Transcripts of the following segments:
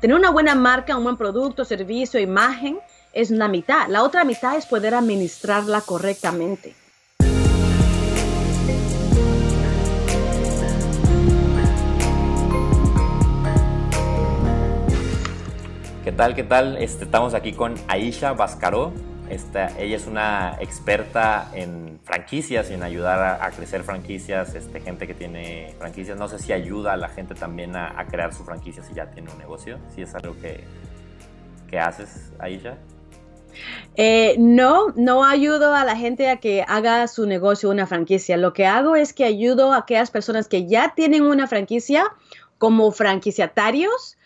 tener una buena marca, un buen producto, servicio, imagen, es una mitad. La otra mitad es poder administrarla correctamente. ¿Qué tal? ¿Qué tal? Este, estamos aquí con Aisha Bascaró. Ella es una experta en franquicias y en ayudar a, crecer franquicias, este, gente que tiene franquicias. No sé si ayuda a la gente también a, crear su franquicia si ya tiene un negocio, si es algo que, que haces, Aisha. Eh, no, no ayudo a la gente a que haga su negocio una franquicia. Lo que hago es que ayudo a aquellas personas que ya tienen una franquicia como franquiciatarios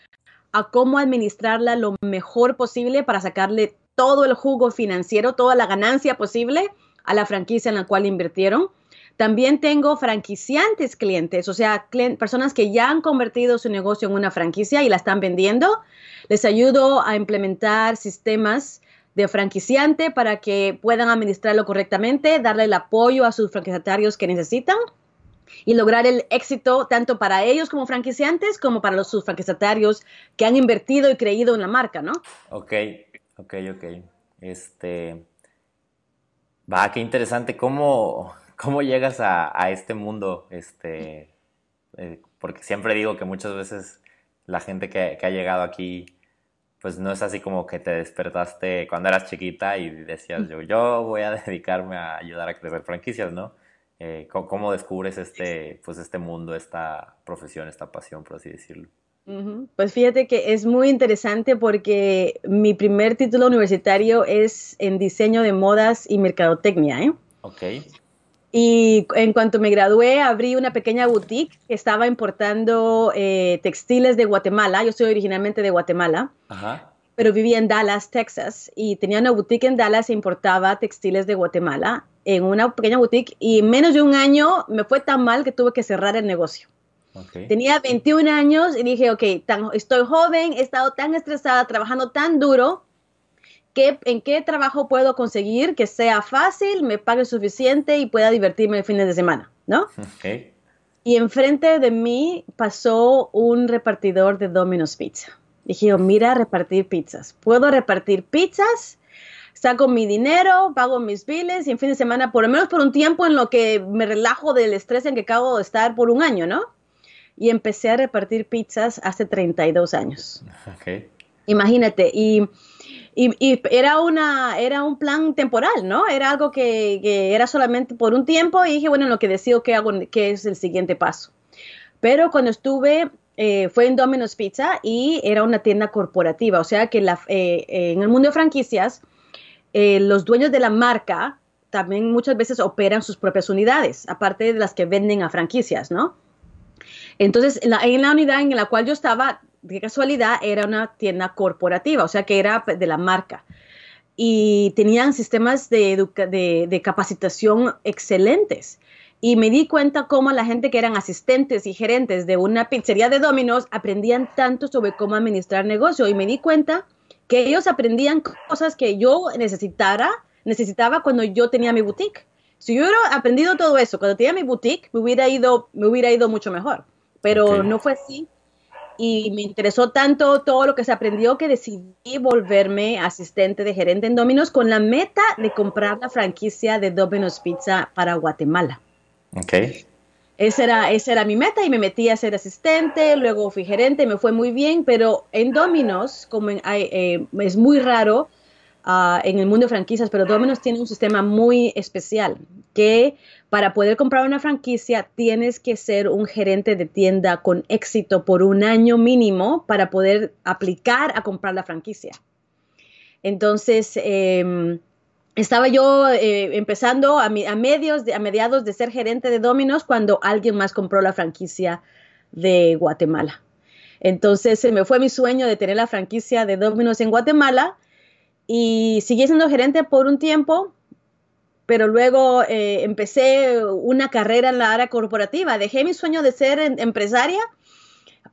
a cómo administrarla lo mejor posible para sacarle todo el jugo financiero, toda la ganancia posible a la franquicia en la cual invirtieron. También tengo franquiciantes clientes, o sea, personas que ya han convertido su negocio en una franquicia y la están vendiendo. Les ayudo a implementar sistemas de franquiciante para que puedan administrarlo correctamente, darle el apoyo a sus franquiciatarios que necesitan y lograr el éxito tanto para ellos como franquiciantes como para los, sus franquiciatarios que han invertido y creído en la marca, ¿no? Ok, ok, ok. Este, va, qué interesante. ¿Cómo, cómo llegas a, este mundo? Este, eh, porque siempre digo que muchas veces la gente que, que ha llegado aquí pues no es así como que te despertaste cuando eras chiquita y decías yo, yo voy a dedicarme a ayudar a crecer franquicias, ¿no? Eh, ¿cómo, descubres este, pues este mundo, esta profesión, esta pasión, por así decirlo? Pues fíjate que es muy interesante porque mi primer título universitario es en diseño de modas y mercadotecnia. ¿eh? Ok. Y en cuanto me gradué, abrí una pequeña boutique que estaba importando eh, textiles de Guatemala. Yo soy originalmente de Guatemala. Ajá pero vivía en Dallas, Texas, y tenía una boutique en Dallas e importaba textiles de Guatemala en una pequeña boutique y en menos de un año me fue tan mal que tuve que cerrar el negocio. Tenía 21 años y dije, ok, estoy joven, he estado tan estresada, trabajando tan duro, que ¿en qué trabajo puedo conseguir que sea fácil, me pague suficiente y pueda divertirme el fines de semana? ¿No? Y enfrente de mí pasó un repartidor de Domino's Pizza. Dije, mira, repartir pizzas. Puedo repartir pizzas, saco mi dinero, pago mis biles y en fin de semana, por lo menos por un tiempo en lo que me relajo del estrés en que acabo de estar por un año, ¿no? Y empecé a repartir pizzas hace 32 años. Okay. Imagínate, y, y, era, una, era un plan temporal, ¿no? Era algo que, que, era solamente por un tiempo y dije, bueno, lo que decido que hago, qué es el siguiente paso. Pero cuando estuve eh, fue en Domino's Pizza y era una tienda corporativa, o sea que la, eh, en el mundo de franquicias, eh, los dueños de la marca también muchas veces operan sus propias unidades, aparte de las que venden a franquicias, ¿no? Entonces, en la, unidad en la cual yo estaba, de casualidad, era una tienda corporativa, o sea que era de la marca. Y tenían sistemas de capacitación excelentes y me di cuenta cómo la gente que eran asistentes y gerentes de una pizzería de Domino's aprendían tanto sobre cómo administrar negocio y me di cuenta que ellos aprendían cosas que yo necesitara, necesitaba cuando yo tenía mi boutique. Si yo hubiera aprendido todo eso cuando tenía mi boutique, me hubiera ido, me hubiera ido mucho mejor. Pero no fue así. Y me interesó tanto todo lo que se aprendió que decidí volverme asistente de gerente en Domino's con la meta de comprar la franquicia de Domino's Pizza para Guatemala. Ok. Esa era, esa era mi meta y me metí a ser asistente, luego fui gerente, me fue muy bien, pero en Domino's, como eh, es muy raro ah, en el mundo de franquicias, pero Domino's tiene un sistema muy especial, que para poder comprar una franquicia tienes que ser un gerente de tienda con éxito por un año mínimo para poder aplicar a comprar la franquicia. Entonces, eh, estaba yo eh, empezando a, medios a mediados de ser gerente de Dominos cuando alguien más compró la franquicia de Guatemala. Entonces se me fue mi sueño de tener la franquicia de Dominos en Guatemala y seguí siendo gerente por un tiempo, pero luego eh, empecé una carrera en la área corporativa. Dejé mi sueño de ser empresaria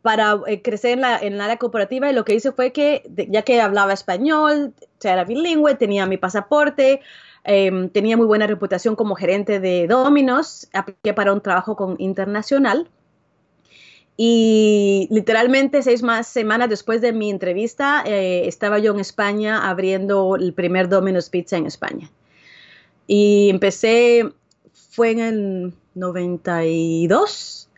para eh, crecer en la, en área cooperativa y lo que hice fue que, ya que hablaba español, era bilingüe, tenía mi pasaporte, em, tenía muy buena reputación como gerente de Dominos, apliqué para un trabajo con internacional Y literalmente seis más semanas después de mi entrevista, eh, estaba yo en España abriendo el primer Domino's Pizza en España. Y empecé, fue en el 92.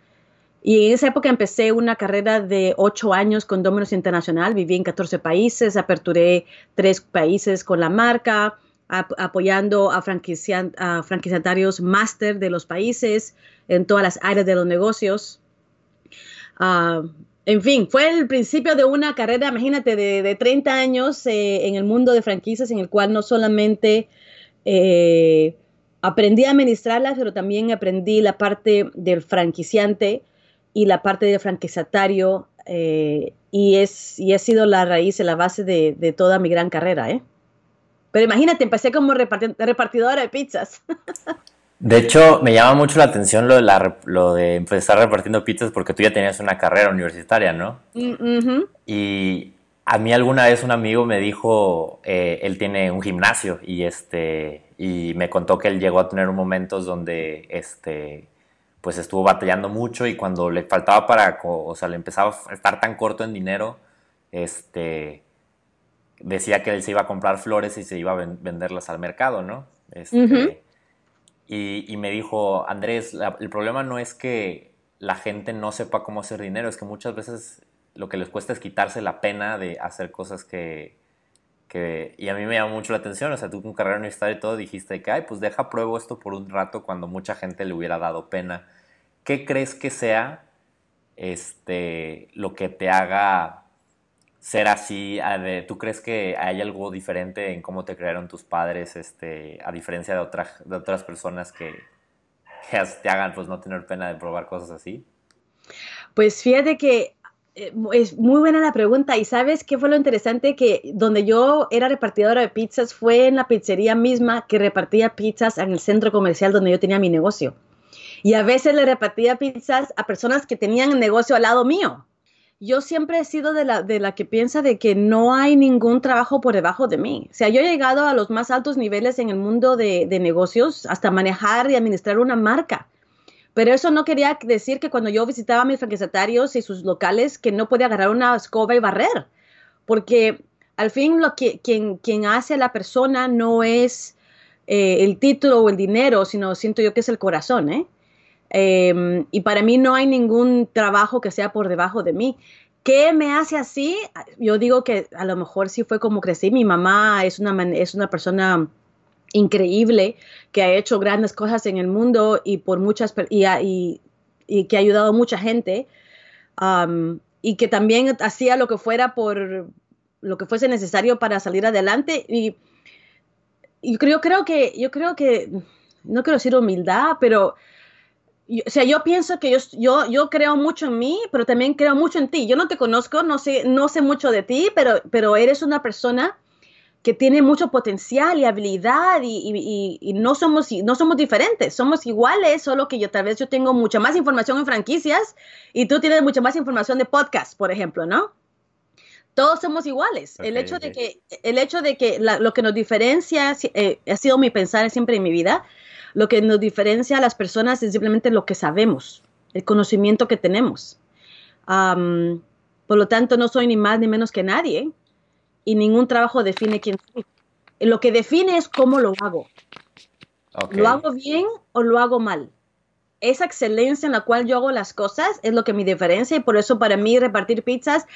Y en esa época empecé una carrera de ocho años con Domino's Internacional. Viví en 14 países, aperturé tres países con la marca, apoyando a, a franquiciatarios máster de los países en todas las áreas de los negocios. Ah, en fin, fue el principio de una carrera, imagínate, de, 30 años eh, en el mundo de franquicias, en el cual no solamente eh, aprendí a administrarlas, pero también aprendí la parte del franquiciante y la parte del franquiciatario, eh, y, es, y ha sido la raíz, la base de, de toda mi gran carrera. Pero imagínate, empecé como repartidora de pizzas. De hecho, me llama mucho la atención lo de, la, lo de empezar repartiendo pizzas porque tú ya tenías una carrera universitaria, ¿no? Mm, y a mí alguna vez un amigo me dijo, eh, él tiene un gimnasio y este y me contó que él llegó a tener momentos donde este pues estuvo batallando mucho y cuando le faltaba para, o sea, le empezaba a estar tan corto en dinero, este decía que él se iba a comprar flores y se iba a venderlas al mercado, ¿no? Este, y, me dijo, Andrés, el problema no es que la gente no sepa cómo hacer dinero, es que muchas veces lo que les cuesta es quitarse la pena de hacer cosas que... que y a mí me llamó mucho la atención, o sea, tú con carrera universitaria y todo dijiste que, ay, pues deja pruebo esto por un rato cuando mucha gente le hubiera dado pena. ¿Qué crees que sea este, lo que te haga ser así? ¿Tú crees que hay algo diferente en cómo te crearon tus padres, este, a diferencia de, otras de otras personas que, te hagan pues no tener pena de probar cosas así? Pues fíjate que eh, es muy buena la pregunta y sabes qué fue lo interesante que donde yo era repartidora de pizzas fue en la pizzería misma que repartía pizzas en el centro comercial donde yo tenía mi negocio. Y a veces le repartía pizzas a personas que tenían negocio al lado mío yo siempre he sido de la, de la que piensa de que no hay ningún trabajo por debajo de mí. O sea, yo he llegado a los más altos niveles en el mundo de, negocios, hasta manejar y administrar una marca. Pero eso no quería decir que cuando yo visitaba a mis franquiciatarios y sus locales, que no podía agarrar una escoba y barrer. Porque al fin lo que quien, quien hace a la persona no es eh, el título o el dinero, sino siento yo que es el corazón, ¿eh? Em, y para mí no hay ningún trabajo que sea por debajo de mí. ¿Qué me hace así? Yo digo que a lo mejor sí fue como crecí. Mi mamá es una, es una persona increíble que ha hecho grandes cosas en el mundo y por muchas y, y, que ha ayudado a mucha gente y que también hacía lo que fuera por lo que fuese necesario para salir adelante y, creo que yo creo que no quiero decir humildad pero o sea, yo pienso que yo, yo, yo creo mucho en mí, pero también creo mucho en ti. Yo no te conozco, no sé, no sé mucho de ti, pero, pero eres una persona que tiene mucho potencial y habilidad y, y, no, somos, no somos diferentes, somos iguales, solo que yo tal vez yo tengo mucha más información en franquicias y tú tienes mucha más información de podcast, por ejemplo, ¿no? Todos somos iguales. el, hecho de que, el hecho de que lo que nos diferencia, eh, ha sido mi pensar siempre en mi vida, lo que nos diferencia a las personas es simplemente lo que sabemos, el conocimiento que tenemos. por lo tanto, no soy ni más ni menos que nadie y ningún trabajo define quién soy. Lo que define es cómo lo hago. ¿Lo hago bien o lo hago mal? Esa excelencia en la cual yo hago las cosas es lo que me diferencia y por eso para mí repartir pizzas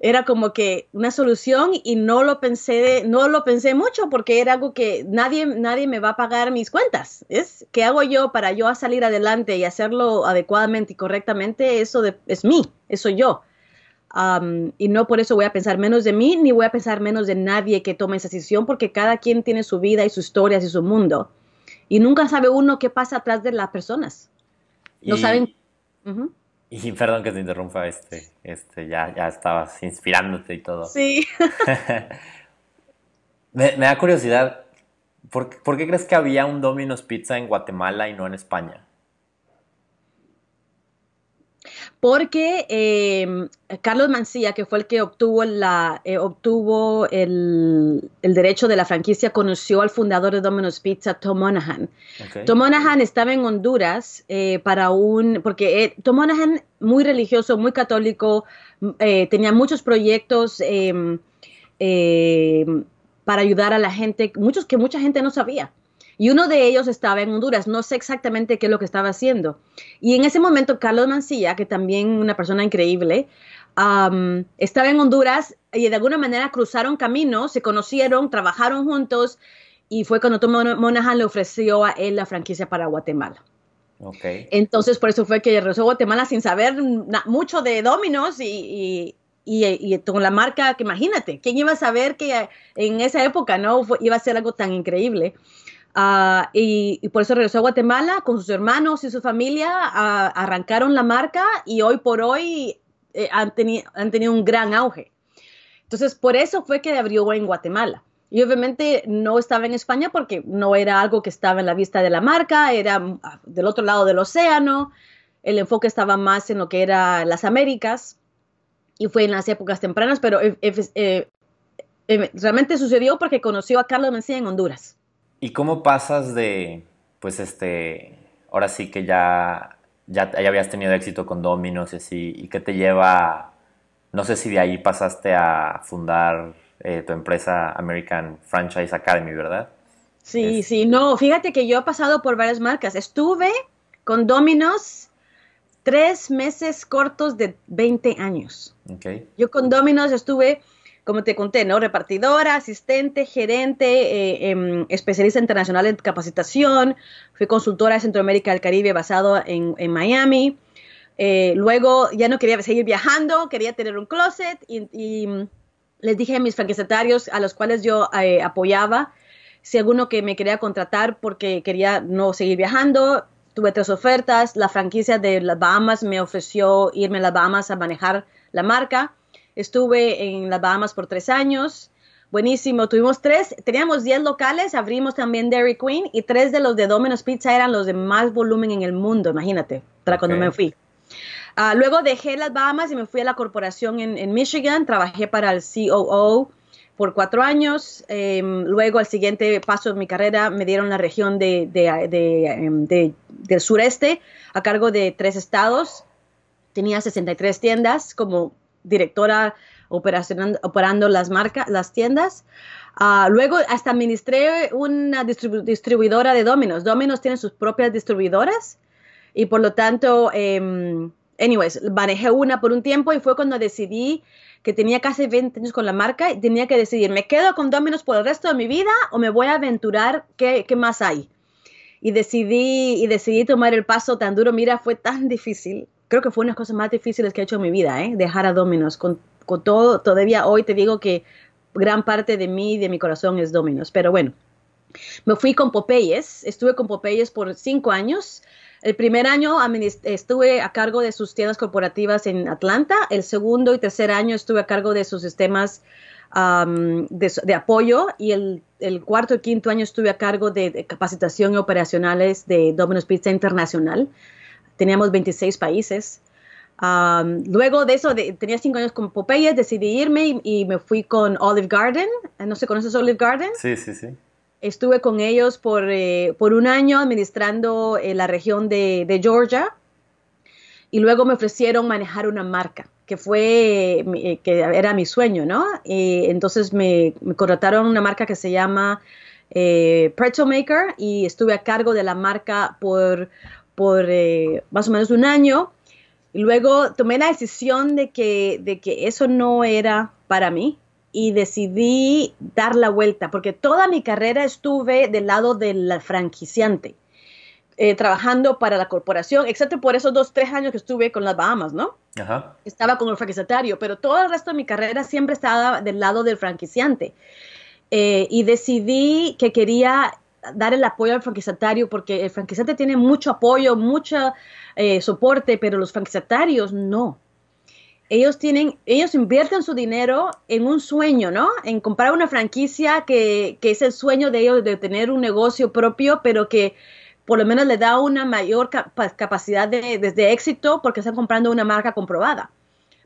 era como que una solución y no lo pensé, no lo pensé mucho porque era algo que nadie, nadie me va a pagar mis cuentas. Es qué hago yo para yo salir adelante y hacerlo adecuadamente y correctamente, eso es mí, eso yo. y no por eso voy a pensar menos de mí ni voy a pensar menos de nadie que tome esa decisión porque cada quien tiene su vida y sus historias y su mundo. Y nunca sabe uno qué pasa atrás de las personas. No saben. Y perdón que te interrumpa, este, este, ya, ya estabas inspirándote y todo. Sí. me, da curiosidad, ¿por, qué crees que había un Domino's Pizza en Guatemala y no en España? Porque em, Carlos Mancilla, que fue el que obtuvo, la, eh, obtuvo el, derecho de la franquicia, conoció al fundador de Domino's Pizza, Tom Monahan. Tom Monahan estaba en Honduras eh, para un, porque eh, Tom Monahan, muy religioso, muy católico, tenía muchos proyectos em, para ayudar a la gente, muchos que mucha gente no sabía. Y uno de ellos estaba en Honduras, no sé exactamente qué es lo que estaba haciendo. Y en ese momento, Carlos Mancilla, que también una persona increíble, estaba en Honduras y de alguna manera cruzaron caminos, se conocieron, trabajaron juntos y fue cuando Tom Monahan le ofreció a él la franquicia para Guatemala. Okay. Entonces, por eso fue que regresó a Guatemala sin saber mucho de Dominos y, y, con la marca que imagínate, ¿quién iba a saber que en esa época no iba a ser algo tan increíble? Ah, y, por eso regresó a Guatemala con sus hermanos y su familia, ah, arrancaron la marca y hoy por hoy eh, han, han, tenido un gran auge. Entonces, por eso fue que abrió en Guatemala. Y obviamente no estaba en España porque no era algo que estaba en la vista de la marca, era ah, del otro lado del océano, el enfoque estaba más en lo que era las Américas y fue en las épocas tempranas, pero eh, eh, realmente sucedió porque conoció a Carlos Mencía en Honduras. ¿Y cómo pasas de, pues este, ahora sí que ya, ya, habías tenido éxito con Domino's y así, y qué te lleva, no sé si de ahí pasaste a fundar eh, tu empresa American Franchise Academy, ¿verdad? Sí, sí, no, fíjate que yo he pasado por varias marcas. Estuve con Domino's tres meses cortos de 20 años. Okay. Yo con Domino's estuve como te conté, ¿no? Repartidora, asistente, gerente, eh, em, especialista internacional en capacitación, fui consultora de Centroamérica del Caribe basado en, Miami. Eh, luego ya no quería seguir viajando, quería tener un closet y, mm, les dije a mis franquiciatarios a los cuales yo eh, apoyaba si alguno que me quería contratar porque quería no seguir viajando. Tuve tres ofertas. La franquicia de las Bahamas me ofreció irme a las Bahamas a manejar la marca Estuve en las Bahamas por tres años. Buenísimo. Tuvimos tres, teníamos diez locales, abrimos también Dairy Queen y tres de los de Domino's Pizza eran los de más volumen en el mundo, imagínate, para cuando me fui. Ah, luego dejé las Bahamas y me fui a la corporación en, Michigan, trabajé para el COO por cuatro años. Em, luego, al siguiente paso de mi carrera, me dieron la región de, em, del sureste a cargo de tres estados. Tenía 63 tiendas como directora operando las marcas, las tiendas. Ah, luego hasta administré una distribuidora de Domino's. Domino's tiene sus propias distribuidoras y por lo tanto, em, anyways, manejé una por un tiempo y fue cuando decidí que tenía casi 20 años con la marca y tenía que decidir, ¿me quedo con Domino's por el resto de mi vida o me voy a aventurar? ¿Qué, qué más hay? Y decidí, y decidí tomar el paso tan duro. Mira, fue tan difícil creo que fue una de las cosas más difíciles que he hecho en mi vida, ¿eh? dejar a Dominos. Con, todo, todavía hoy te digo que gran parte de mí, de mi corazón es Dominos. Pero bueno, me fui con Popeyes, estuve con Popeyes por cinco años. El primer año estuve a cargo de sus tiendas corporativas en Atlanta. El segundo y tercer año estuve a cargo de sus sistemas de, apoyo. Y el, cuarto y quinto año estuve a cargo de, de capacitación y operacionales de Domino's Pizza Internacional teníamos 26 países. luego de eso, tenía cinco años con Popeye, decidí irme y, me fui con Olive Garden. ¿No se conoces Olive Garden? Sí, sí, sí. Estuve con ellos por, eh, por un año administrando eh, la región de, de, Georgia y luego me ofrecieron manejar una marca, que fue, eh, que era mi sueño, ¿no? Entonces me, me contrataron una marca que se llama Pretzel Maker y estuve a cargo de la marca por por eh, más o menos un año. Y luego tomé la decisión de que, de que eso no era para mí y decidí dar la vuelta, porque toda mi carrera estuve del lado del franquiciante, eh, trabajando para la corporación, excepto por esos dos, tres años que estuve con las Bahamas, ¿no? Estaba con el franquiciatario, pero todo el resto de mi carrera siempre estaba del lado del franquiciante. Eh, y decidí que quería dar el apoyo al franquiciatario porque el franquiciante tiene mucho apoyo, mucho eh, soporte, pero los franquiciatarios no. Ellos tienen, ellos invierten su dinero en un sueño, ¿no? En comprar una franquicia que, que es el sueño de ellos de tener un negocio propio, pero que por lo menos le da una mayor capacidad de, de, éxito porque están comprando una marca comprobada.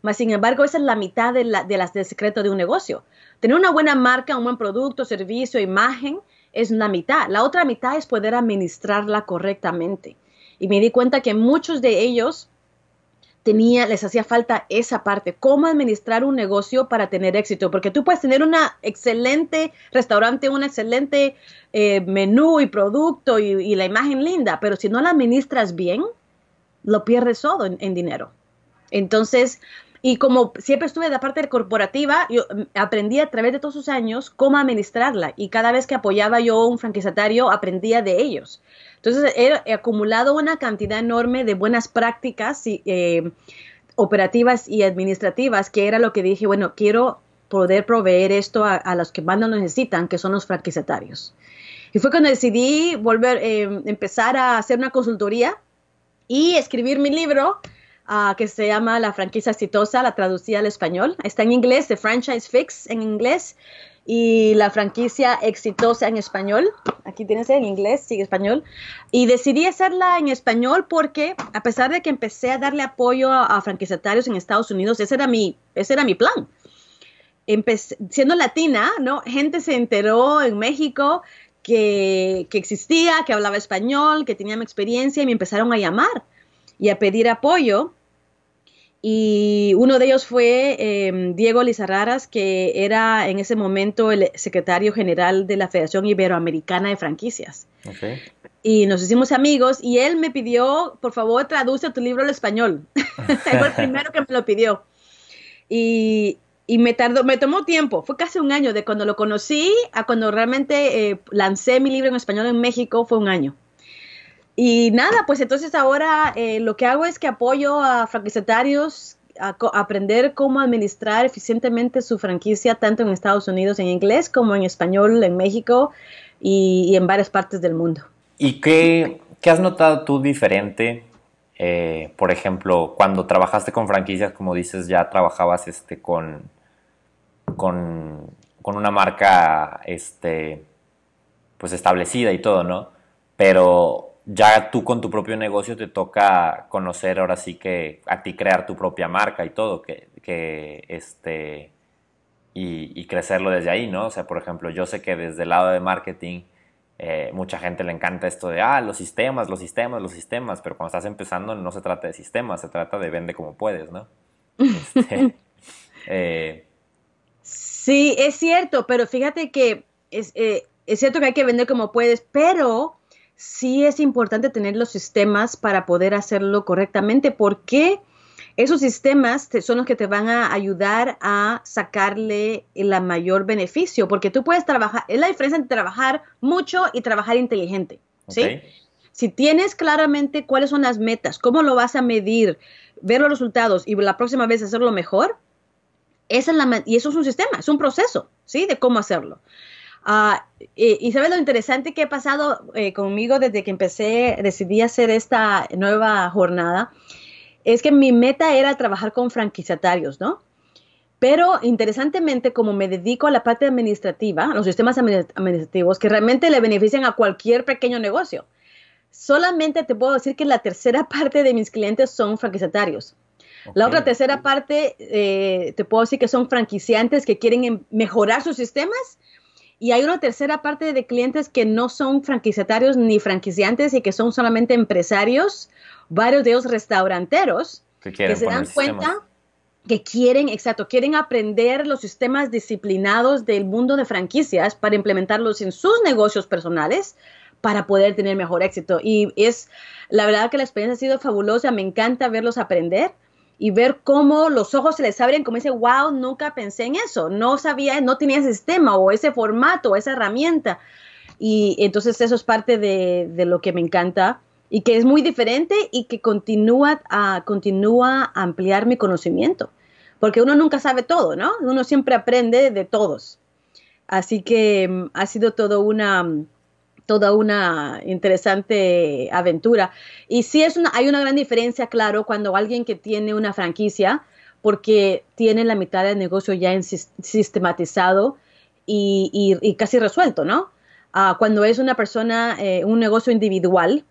Mas, sin embargo, esa es la mitad de, la, de las del secreto de un negocio. Tener una buena marca, un buen producto, servicio, imagen, es la mitad. La otra mitad es poder administrarla correctamente. Y me di cuenta que muchos de ellos tenía, les hacía falta esa parte, cómo administrar un negocio para tener éxito, porque tú puedes tener un excelente restaurante, un excelente eh, menú y producto y, la imagen linda, pero si no la administras bien, lo pierdes todo en dinero. Entonces, y como siempre estuve de la parte corporativa, yo mm, aprendí a través de todos esos años cómo administrarla y cada vez que apoyaba yo a un franquiciatario aprendía de ellos. Entonces he, acumulado una cantidad enorme de buenas prácticas y, eh, operativas y administrativas que era lo que dije, bueno, quiero poder proveer esto a, los que más lo necesitan, que son los franquiciatarios. Y fue cuando decidí volver, eh, empezar a hacer una consultoría y escribir mi libro Ah, que se llama La franquicia exitosa, la traducía al español. Está en inglés, The Franchise Fix en inglés y la franquicia exitosa en español. Aquí tienes en inglés, sigue español. Y decidí hacerla en español porque a pesar de que empecé a darle apoyo a, franquiciatarios en Estados Unidos, ese era mi, ese era mi plan. Empecé, siendo latina, ¿no? Gente se enteró en México que, que existía, que hablaba español, que tenía mi experiencia y me empezaron a llamar y a pedir apoyo y uno de ellos fue eh, Diego Lizarraras, que era en ese momento el secretario general de la Federación Iberoamericana de Franquicias. Y nos hicimos amigos y él me pidió, por favor, traduce tu libro al español. fue el primero que me lo pidió. Y, y, me tardó, me tomó tiempo, fue casi un año de cuando lo conocí a cuando realmente eh, lancé mi libro en español en México, fue un año. Y nada, pues entonces ahora eh, lo que hago es que apoyo a franquiciatarios a, aprender cómo administrar eficientemente su franquicia tanto en Estados Unidos en inglés como en español en México y, en varias partes del mundo. ¿Y qué, has notado tú diferente? Eh, por ejemplo, cuando trabajaste con franquicias, como dices, ya trabajabas este, con, con, con una marca este, pues establecida y todo, ¿no? Pero ya tú con tu propio negocio te toca conocer ahora sí que a ti crear tu propia marca y todo, que, que este, y, crecerlo desde ahí, ¿no? O sea, por ejemplo, yo sé que desde el lado de marketing, eh, mucha gente le encanta esto de, ah, los sistemas, los sistemas, los sistemas, pero cuando estás empezando no se trata de sistemas, se trata de vende como puedes, ¿no? Este, eh, sí, es cierto, pero fíjate que es, eh, es cierto que hay que vender como puedes, pero sí es importante tener los sistemas para poder hacerlo correctamente, porque esos sistemas son los que te van a ayudar a sacarle el mayor beneficio, porque tú puedes trabajar, es la diferencia entre trabajar mucho y trabajar inteligente, ¿sí? Si tienes claramente cuáles son las metas, cómo lo vas a medir, ver los resultados y la próxima vez hacerlo mejor, esa es la, y eso es un sistema, es un proceso, ¿sí? De cómo hacerlo. Ah, y, sabes lo interesante que ha pasado eh, conmigo desde que empecé, decidí hacer esta nueva jornada, es que mi meta era trabajar con franquiciatarios, ¿no? Pero interesantemente, como me dedico a la parte administrativa, a los sistemas administrativos que realmente le benefician a cualquier pequeño negocio, solamente te puedo decir que la tercera parte de mis clientes son franquiciatarios. La otra tercera parte, eh, te puedo decir que son franquiciantes que quieren em, mejorar sus sistemas y hay una tercera parte de clientes que no son franquiciatarios ni franquiciantes y que son solamente empresarios, varios de ellos restauranteros, que, se dan cuenta que quieren, exacto, quieren aprender los sistemas disciplinados del mundo de franquicias para implementarlos en sus negocios personales para poder tener mejor éxito. Y es, la verdad que la experiencia ha sido fabulosa, me encanta verlos aprender y ver cómo los ojos se les abren, como dice, wow, nunca pensé en eso, no sabía, no tenía ese sistema o ese formato, o esa herramienta. Y entonces eso es parte de, lo que me encanta y que es muy diferente y que continúa a, continúa ampliar mi conocimiento, porque uno nunca sabe todo, ¿no? Uno siempre aprende de todos. Así que mm, ha sido todo una, toda una interesante aventura. Y sí es hay una gran diferencia, claro, cuando alguien que tiene una franquicia, porque tiene la mitad del negocio ya en, sistematizado y, casi resuelto, ¿no? Ah, cuando es una persona, eh, un negocio individual,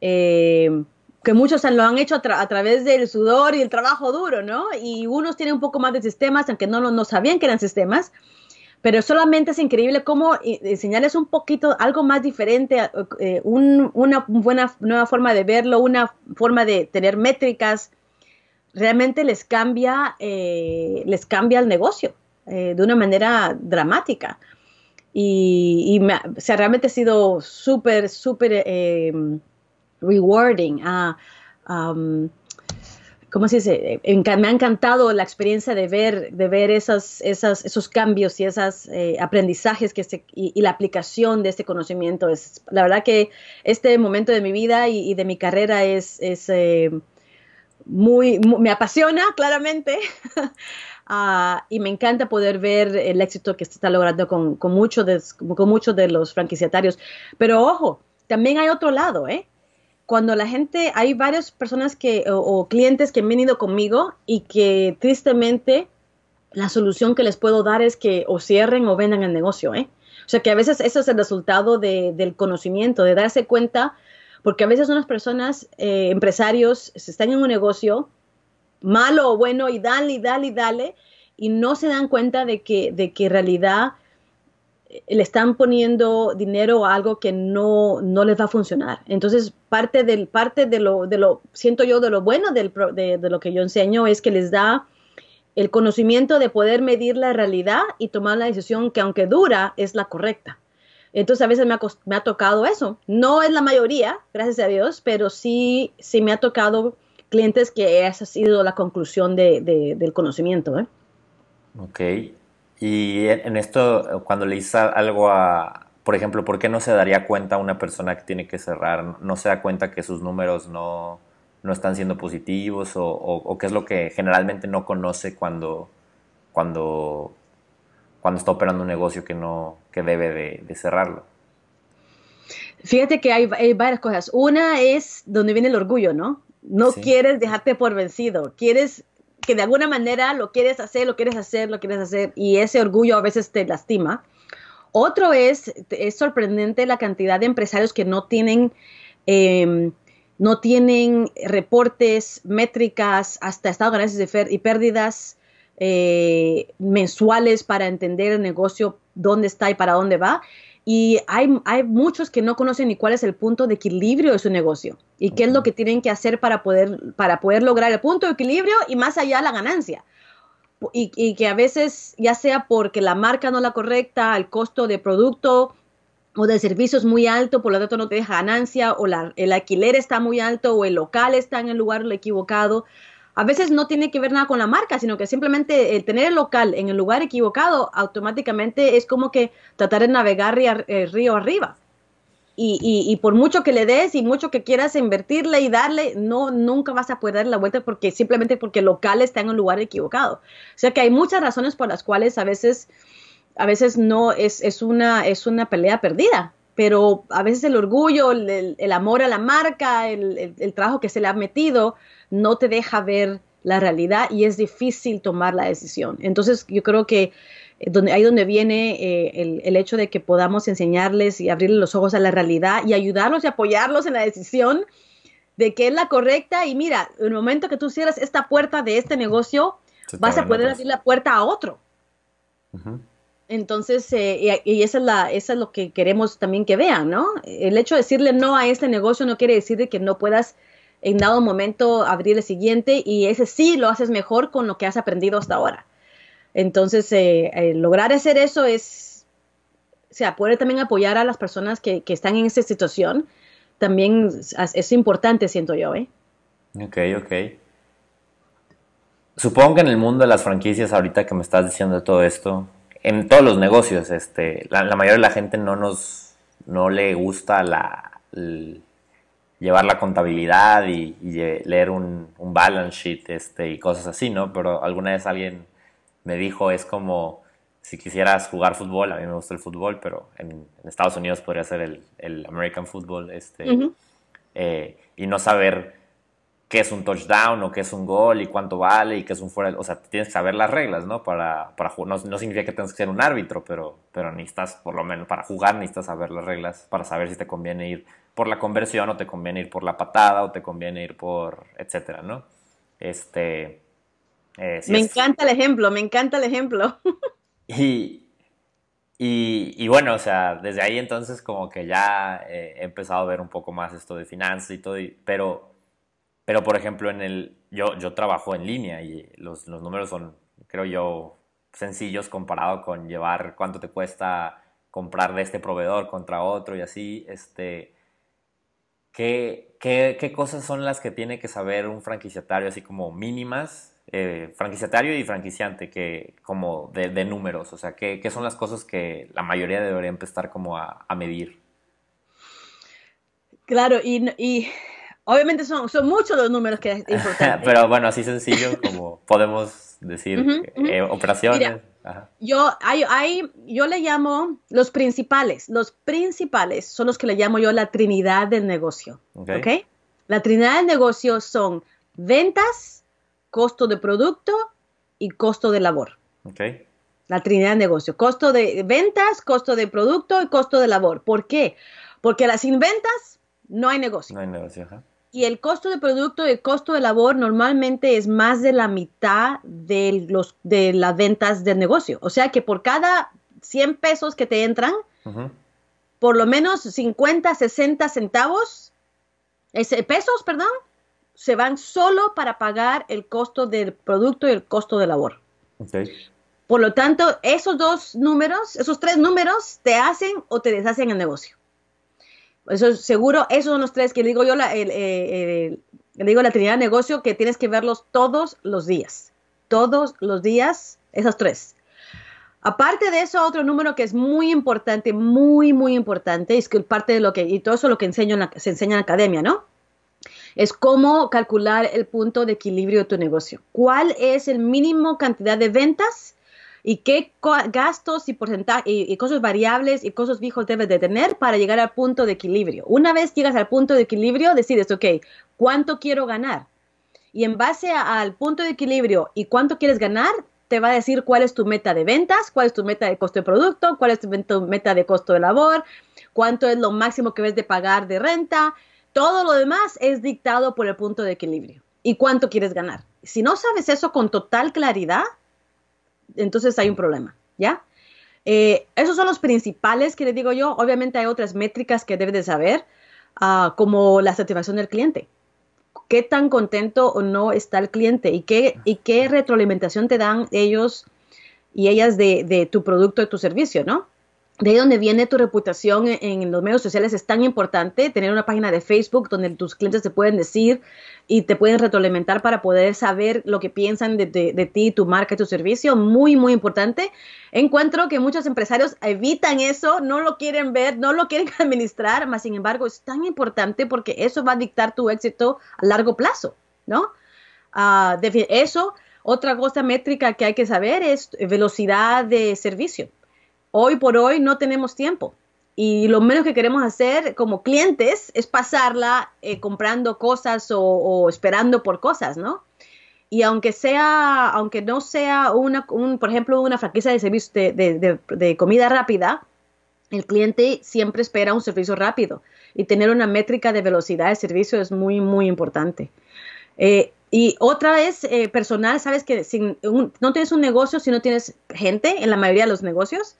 eh, que muchos lo han hecho a, través del sudor y el trabajo duro, ¿no? Y unos tienen un poco más de sistemas, aunque no, no sabían que eran sistemas, pero solamente es increíble cómo enseñarles un poquito, algo más diferente, eh, una buena nueva forma de verlo, una forma de tener métricas, realmente les cambia, eh, les cambia el negocio de una manera dramática. Y, o sea, realmente ha sido súper, súper eh, rewarding. Uh, ¿Cómo se dice? me ha encantado la experiencia de ver, de ver esas, esas, esos cambios y esos eh, aprendizajes que y, la aplicación de este conocimiento. Es, la verdad que este momento de mi vida y, de mi carrera es, es eh, muy, me apasiona claramente. Ah, y me encanta poder ver el éxito que se está logrando con, con muchos de, con muchos de los franquiciatarios. Pero ojo, también hay otro lado, ¿eh? Cuando la gente, hay varias personas que, o, clientes que han venido conmigo y que tristemente la solución que les puedo dar es que o cierren o vendan el negocio, ¿eh? O sea que a veces eso es el resultado de, del conocimiento, de darse cuenta, porque a veces unas personas, eh, empresarios, están en un negocio, malo o bueno, y dale, y dale, y dale, y no se dan cuenta de que, de que en realidad le están poniendo dinero a algo que no, no les va a funcionar. Entonces, parte, del, parte de, lo, de lo, siento yo, de lo bueno del, de, lo que yo enseño es que les da el conocimiento de poder medir la realidad y tomar la decisión que aunque dura, es la correcta. Entonces, a veces me ha, me ha tocado eso. No es la mayoría, gracias a Dios, pero sí, sí me ha tocado clientes que esa ha sido la conclusión de, del conocimiento. ¿eh? Ok. Y en esto, cuando le dices algo a, por ejemplo, ¿por qué no se daría cuenta una persona que tiene que cerrar? ¿No se da cuenta que sus números no, no están siendo positivos? O, qué es lo que generalmente no conoce cuando, cuando, cuando está operando un negocio que, no, que debe de, cerrarlo? Fíjate que hay, hay, varias cosas. Una es donde viene el orgullo, ¿no? No quieres dejarte por vencido, quieres que de alguna manera lo quieres hacer, lo quieres hacer, lo quieres hacer, y ese orgullo a veces te lastima. Otro es, es sorprendente la cantidad de empresarios que no tienen, em, no tienen reportes, métricas, hasta estado de ganancias y pérdidas eh, mensuales para entender el negocio, dónde está y para dónde va. Y hay, hay muchos que no conocen ni cuál es el punto de equilibrio de su negocio y qué es lo que tienen que hacer para poder, para poder lograr el punto de equilibrio y más allá la ganancia. Y, y, que a veces, ya sea porque la marca no es la correcta, el costo de producto o de servicio es muy alto, por lo tanto no te deja ganancia, o la, el alquiler está muy alto, o el local está en el lugar equivocado a veces no tiene que ver nada con la marca, sino que simplemente el tener el local en el lugar equivocado automáticamente es como que tratar de navegar río, eh, río arriba. Y, por mucho que le des y mucho que quieras invertirle y darle, no, nunca vas a poder dar la vuelta porque simplemente porque el local está en un lugar equivocado. O sea que hay muchas razones por las cuales a veces, a veces no es, es, una, es una pelea perdida, pero a veces el orgullo, el, amor a la marca, el, trabajo que se le ha metido, no te deja ver la realidad y es difícil tomar la decisión. Entonces yo creo que eh, donde, ahí donde viene eh, el, hecho de que podamos enseñarles y abrirles los ojos a la realidad y ayudarlos y apoyarlos en la decisión de que es la correcta y mira, en el momento que tú cierras esta puerta de este negocio, vas a poder abrir la puerta a otro. Entonces, eh, y, esa es, la, es lo que queremos también que vean, ¿no? El hecho de decirle no a este negocio no quiere decir que no puedas en dado momento abrir el siguiente y ese sí lo haces mejor con lo que has aprendido hasta ahora. Entonces, eh, eh, lograr hacer eso es, o sea, poder también apoyar a las personas que, que están en esa situación, también es, importante, siento yo, ¿eh? Ok, ok. Supongo que en el mundo de las franquicias, ahorita que me estás diciendo todo esto, en todos los negocios, este, la, mayoría de la gente no nos, no le gusta la, llevar la contabilidad y, leer un, balance sheet este, y cosas así, ¿no? Pero alguna vez alguien me dijo, es como si quisieras jugar fútbol, a mí me gusta el fútbol, pero en, Estados Unidos podría ser el, American Football, este, eh, y no saber qué es un touchdown o qué es un gol y cuánto vale y qué es un fuera. O sea, tienes que saber las reglas, ¿no? Para, para no, no significa que tengas que ser un árbitro, pero, pero necesitas, por lo menos, para jugar necesitas saber las reglas para saber si te conviene ir por la conversión o te conviene ir por la patada o te conviene ir por, etcétera, ¿no? Este. Eh, me encanta el ejemplo, me encanta el ejemplo. y, y, bueno, o sea, desde ahí entonces como que ya eh, he empezado a ver un poco más esto de finanzas y todo, pero, pero por ejemplo, en el, yo, yo trabajo en línea y los, los números son, creo yo, sencillos comparado con llevar cuánto te cuesta comprar de este proveedor contra otro y así, este, ¿qué, qué, qué cosas son las que tiene que saber un franquiciatario así como mínimas eh, franquiciatario y franquiciante, que como de, números? O sea, ¿qué, son las cosas que la mayoría debería empezar como a, medir? Claro, y, obviamente son, son muchos los números que es importante. Pero bueno, así sencillo como podemos decir, eh, operaciones. yo, hay, hay, yo le llamo los principales. Los principales son los que le llamo yo la trinidad del negocio. ¿ok? La trinidad del negocio son ventas, costo de producto y costo de labor. Okay. La trinidad de negocio. Costo de ventas, costo de producto y costo de labor. ¿Por qué? Porque sin ventas no hay negocio. No hay negocio. Y el costo de producto y el costo de labor normalmente es más de la mitad de, los, de las ventas del negocio. O sea que por cada 100 pesos que te entran, por lo menos 50, 60 centavos, pesos, perdón, se van solo para pagar el costo del producto y el costo de labor. Por lo tanto, esos dos números, esos tres números, te hacen o te deshacen el negocio. Eso seguro, esos son los tres que digo yo, la, digo la trinidad de negocio que tienes que verlos todos los días. Todos los días, esos tres. Aparte de eso, otro número que es muy importante, muy, muy importante, es que parte de lo que, y todo eso lo que enseño se enseña en la academia, ¿no? es cómo calcular el punto de equilibrio de tu negocio. ¿Cuál es el mínimo cantidad de ventas? Y qué gastos y porcentaje y, cosas variables y costos fijos debes de tener para llegar al punto de equilibrio. Una vez llegas al punto de equilibrio, decides, ok, ¿cuánto quiero ganar? Y en base al punto de equilibrio y cuánto quieres ganar, te va a decir cuál es tu meta de ventas, cuál es tu meta de costo de producto, cuál es tu meta de costo de labor, cuánto es lo máximo que ves de pagar de renta, todo lo demás es dictado por el punto de equilibrio y cuánto quieres ganar. Si no sabes eso con total claridad, entonces hay un problema, ¿ya? Eh, esos son los principales que le digo yo. Obviamente hay otras métricas que debes de saber, ah, como la satisfacción del cliente. ¿Qué tan contento o no está el cliente? ¿Y qué, y qué retroalimentación te dan ellos y ellas de, de tu producto, de tu servicio, ¿no? de ahí donde viene tu reputación en, los medios sociales es tan importante, tener una página de Facebook donde tus clientes te pueden decir y te pueden retroalimentar para poder saber lo que piensan de, ti, tu marca, tu servicio, muy, muy importante. Encuentro que muchos empresarios evitan eso, no lo quieren ver, no lo quieren administrar, más sin embargo es tan importante porque eso va a dictar tu éxito a largo plazo, ¿no? Uh, eso, otra cosa métrica que hay que saber es velocidad de servicio hoy por hoy no tenemos tiempo. Y lo menos que queremos hacer como clientes es pasarla eh, comprando cosas o, esperando por cosas, ¿no? Y aunque sea, aunque no sea una, un, por ejemplo, una franquicia de servicio de, comida rápida, el cliente siempre espera un servicio rápido y tener una métrica de velocidad de servicio es muy, muy importante. Eh, y otra vez, eh, personal, sabes que si no tienes un negocio si no tienes gente en la mayoría de los negocios,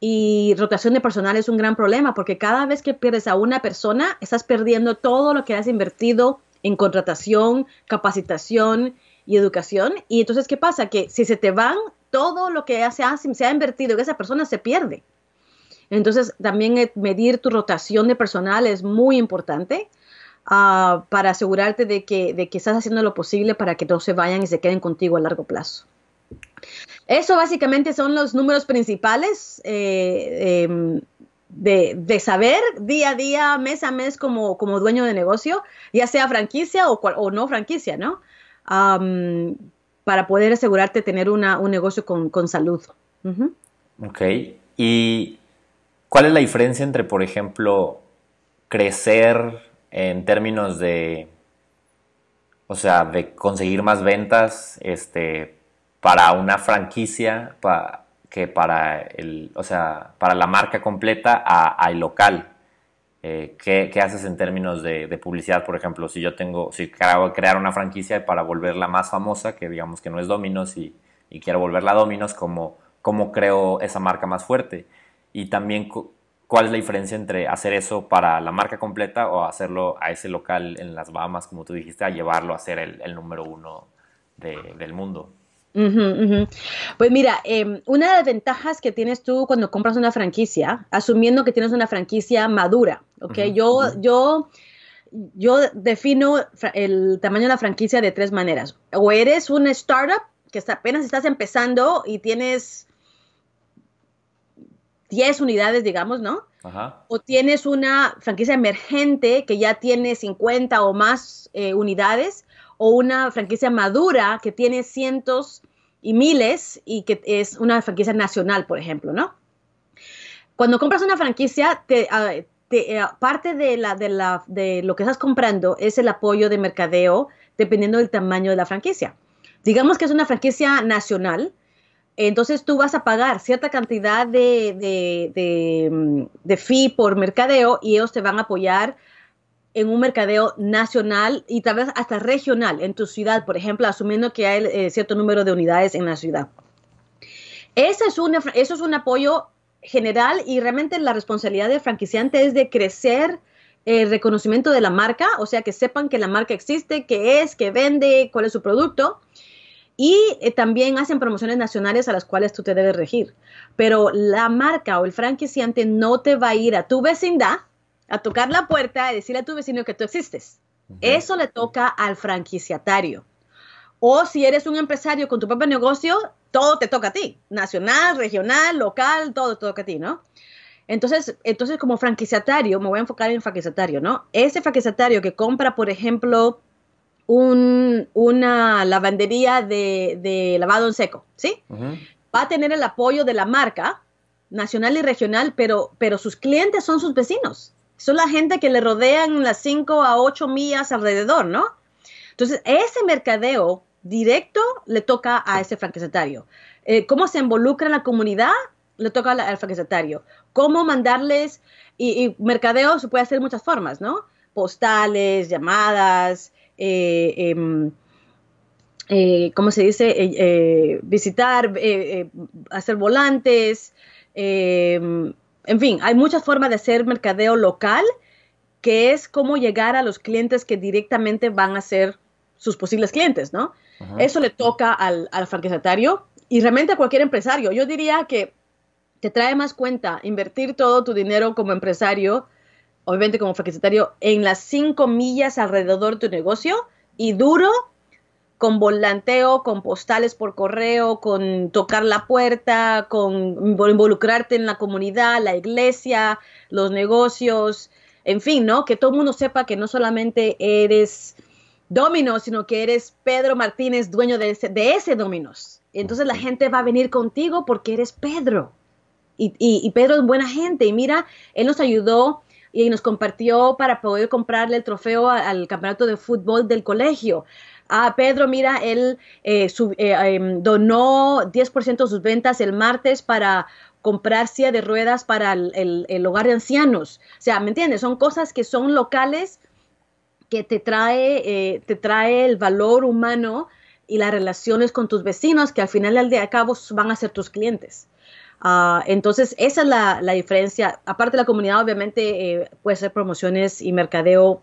y rotación de personal es un gran problema porque cada vez que pierdes a una persona, estás perdiendo todo lo que has invertido en contratación, capacitación y educación. Y entonces, ¿qué pasa? Que si se te van, todo lo que se ha, invertido en esa persona se pierde. Entonces, también medir tu rotación de personal es muy importante ah, para asegurarte de que, de que estás haciendo lo posible para que no se vayan y se queden contigo a largo plazo. Eso básicamente son los números principales eh, em, de, saber día a día, mes a mes como, como dueño de negocio, ya sea franquicia o, no franquicia, ¿no? para poder asegurarte tener un negocio con, salud. Ok. ¿Y cuál es la diferencia entre, por ejemplo, crecer en términos de o sea, de conseguir más ventas, este, para una franquicia que para el, o sea, para la marca completa a, el local. Eh, ¿qué, haces en términos de, publicidad? Por ejemplo, si yo tengo, si quiero crear una franquicia para volverla más famosa, que digamos que no es Dominos y, y quiero volverla Dominos, ¿cómo, ¿cómo creo esa marca más fuerte? Y también cuál es la diferencia entre hacer eso para la marca completa o hacerlo a ese local en las Bahamas, como tú dijiste, a llevarlo a ser el, número uno del mundo. Pues mira, em, una de las ventajas que tienes tú cuando compras una franquicia, asumiendo que tienes una franquicia madura, ¿ok? yo, yo, yo defino el tamaño de la franquicia de tres maneras. O eres una startup que apenas estás empezando y tienes 10 unidades, digamos, ¿no? O tienes una franquicia emergente que ya tiene 50 o más eh, unidades o una franquicia madura que tiene cientos y miles y que es una franquicia nacional, por ejemplo, ¿no? Cuando compras una franquicia, te, eh, parte de, la, de, la, de lo que estás comprando es el apoyo de mercadeo dependiendo del tamaño de la franquicia. Digamos que es una franquicia nacional, entonces tú vas a pagar cierta cantidad de, de, de, mm, de fee por mercadeo y ellos te van a apoyar en un mercadeo nacional y tal vez hasta regional en tu ciudad, por ejemplo, asumiendo que hay eh, cierto número de unidades en la ciudad. Ese es una, eso es un apoyo general y realmente la responsabilidad del franquiciante es de crecer el reconocimiento de la marca, o sea, que sepan que la marca existe, qué es, qué vende, cuál es su producto. Y eh, también hacen promociones nacionales a las cuales tú te debes regir. Pero la marca o el franquiciante no te va a ir a tu vecindad a tocar la puerta y decirle a tu vecino que tú existes. Eso le toca al franquiciatario. O si eres un empresario con tu propio negocio, todo te toca a ti. Nacional, regional, local, todo te toca a ti, ¿no? Entonces, entonces como franquiciatario, me voy a enfocar en franquiciatario, ¿no? Ese franquiciatario que compra, por ejemplo, un, una lavandería de, lavado en seco, ¿sí? Va a tener el apoyo de la marca nacional y regional, pero, pero sus clientes son sus vecinos son la gente que le rodean las 5 a 8 millas alrededor, ¿no? Entonces, ese mercadeo directo le toca a ese franquiciatario. Eh, ¿Cómo se involucra en la comunidad? Le toca al, franquiciatario. ¿Cómo mandarles? Y, mercadeo se puede hacer de muchas formas, ¿no? Postales, llamadas, eh, em, eh, ¿cómo se dice? visitar, hacer volantes, em, en fin, hay muchas formas de hacer mercadeo local, que es cómo llegar a los clientes que directamente van a ser sus posibles clientes, ¿no? Eso le toca al, al franquiciatario y realmente a cualquier empresario. Yo diría que te trae más cuenta invertir todo tu dinero como empresario, obviamente como franquiciatario, en las cinco millas alrededor de tu negocio y duro con volanteo, con postales por correo, con tocar la puerta, con involucrarte en la comunidad, la iglesia, los negocios, en fin, ¿no? Que todo el mundo sepa que no solamente eres Dominos, sino que eres Pedro Martínez, dueño de ese, de ese Dominos. Entonces la gente va a venir contigo porque eres Pedro. Y, y, Pedro es buena gente. Y mira, él nos ayudó y nos compartió para poder comprarle el trofeo al campeonato de fútbol del colegio ah, Pedro, mira, él eh, eh, em, donó 10% de sus ventas el martes para comprar silla de ruedas para el, hogar de ancianos. O sea, ¿me entiendes? Son cosas que son locales que te trae, eh, te trae el valor humano y las relaciones con tus vecinos que al final del día a cabo van a ser tus clientes. Ah, entonces, esa es la, diferencia. Aparte de la comunidad, obviamente, puede ser promociones y mercadeo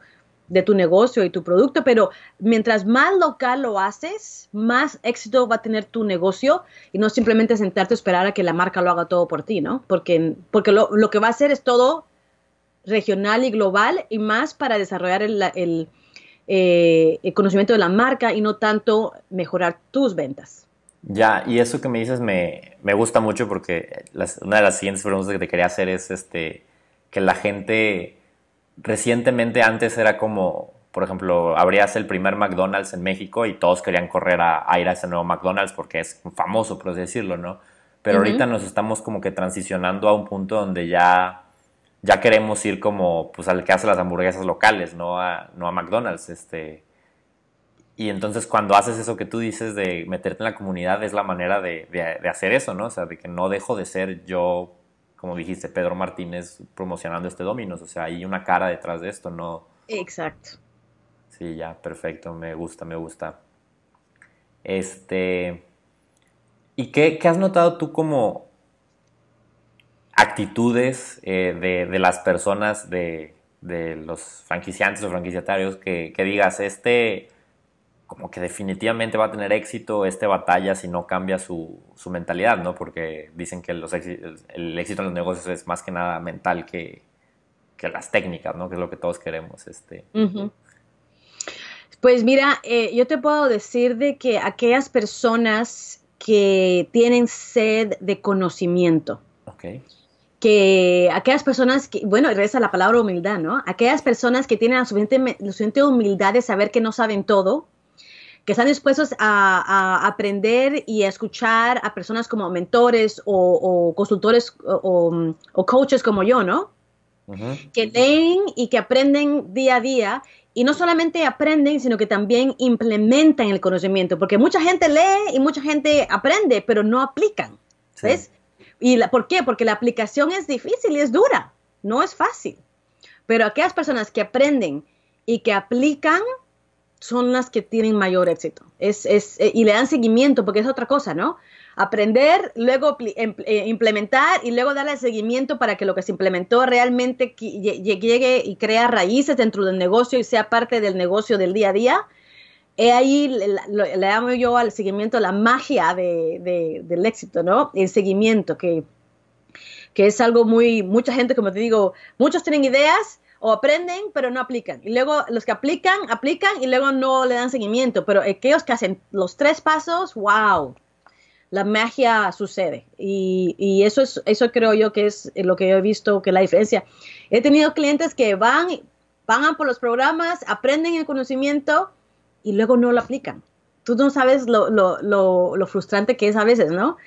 de tu negocio y tu producto, pero mientras más local lo haces, más éxito va a tener tu negocio y no simplemente sentarte a esperar a que la marca lo haga todo por ti, ¿no? Porque, porque lo, que va a hacer es todo regional y global y más para desarrollar el, eh, el, conocimiento de la marca y no tanto mejorar tus ventas. Ya, y eso que me dices me, me gusta mucho porque una de las siguientes preguntas que te quería hacer es este, que la gente recientemente antes era como, por ejemplo, abrías el primer McDonald's en México y todos querían correr a, ir a ese nuevo McDonald's porque es famoso, por así decirlo, ¿no? Pero ahorita nos estamos como que transicionando a un punto donde ya, ya queremos ir como pues al que hace las hamburguesas locales, no a, no a McDonald's, este... y entonces cuando haces eso que tú dices de meterte en la comunidad es la manera de, de, hacer eso, ¿no? O sea, de que no dejo de ser yo, como dijiste, Pedro Martínez promocionando este Dominos. O sea, hay una cara detrás de esto, ¿no? Exacto. Sí, ya, perfecto, me gusta, me gusta. Este... ¿Y qué, qué has notado tú como actitudes eh, de, de, las personas, de, de, los franquiciantes o franquiciatarios, que, que digas, este como que definitivamente va a tener éxito este batalla si no cambia su, su mentalidad, ¿no? Porque dicen que los, el éxito en los negocios es más que nada mental que, que las técnicas, ¿no? Que es lo que todos queremos. Este. Pues mira, eh, yo te puedo decir de que aquellas personas que tienen sed de conocimiento, que aquellas personas que, bueno, regresa la palabra humildad, ¿no? Aquellas personas que tienen la suficiente, la suficiente humildad de saber que no saben todo, que están dispuestos a, aprender y a escuchar a personas como mentores o, consultores o, coaches como yo, ¿no? Que leen y que aprenden día a día y no solamente aprenden, sino que también implementan el conocimiento, porque mucha gente lee y mucha gente aprende, pero no aplican, ¿ves? ¿Y la, por qué? Porque la aplicación es difícil y es dura, no es fácil. Pero aquellas personas que aprenden y que aplican, son las que tienen mayor éxito. Es, es, eh, y le dan seguimiento, porque es otra cosa, ¿no? Aprender, luego em, eh, implementar y luego darle seguimiento para que lo que se implementó realmente llegue y crea raíces dentro del negocio y sea parte del negocio del día a día. He ahí le, llamo yo al seguimiento la magia de, del éxito, ¿no? El seguimiento, que, que es algo muy, mucha gente, como te digo, muchos tienen ideas, o aprenden pero no aplican. Y luego los que aplican, aplican y luego no le dan seguimiento. Pero aquellos que hacen los tres pasos, wow, la magia sucede. Y, eso, es, eso creo yo que es lo que yo he visto que la diferencia. He tenido clientes que van, pagan por los programas, aprenden el conocimiento y luego no lo aplican. Tú no sabes lo, lo, lo frustrante que es a veces, ¿no?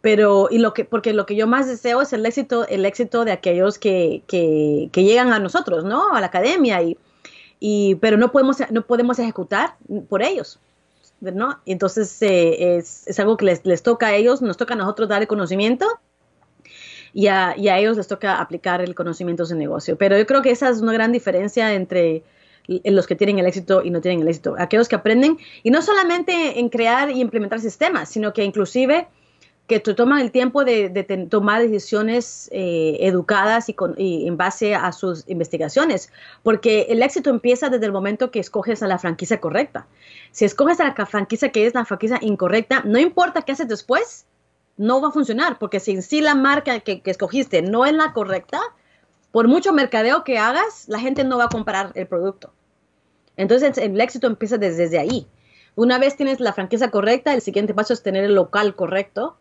Pero y lo que porque lo que yo más deseo es el éxito el éxito de aquellos que, que, llegan a nosotros no a la academia y, y pero no podemos no podemos ejecutar por ellos no entonces eh, es, es, algo que les, les, toca a ellos nos toca a nosotros dar el conocimiento y a, y a ellos les toca aplicar el conocimiento de negocio. Pero yo creo que esa es una gran diferencia entre los que tienen el éxito y no tienen el éxito. Aquellos que aprenden y no solamente en crear y implementar sistemas sino que inclusive que toman el tiempo de, tomar decisiones eh, educadas y, en base a sus investigaciones, porque el éxito empieza desde el momento que escoges a la franquicia correcta. Si escoges a la franquicia que es la franquicia incorrecta, no importa qué haces después, no va a funcionar, porque si en sí la marca que, que escogiste no es la correcta, por mucho mercadeo que hagas, la gente no va a comprar el producto. Entonces el éxito empieza desde ahí. Una vez tienes la franquicia correcta, el siguiente paso es tener el local correcto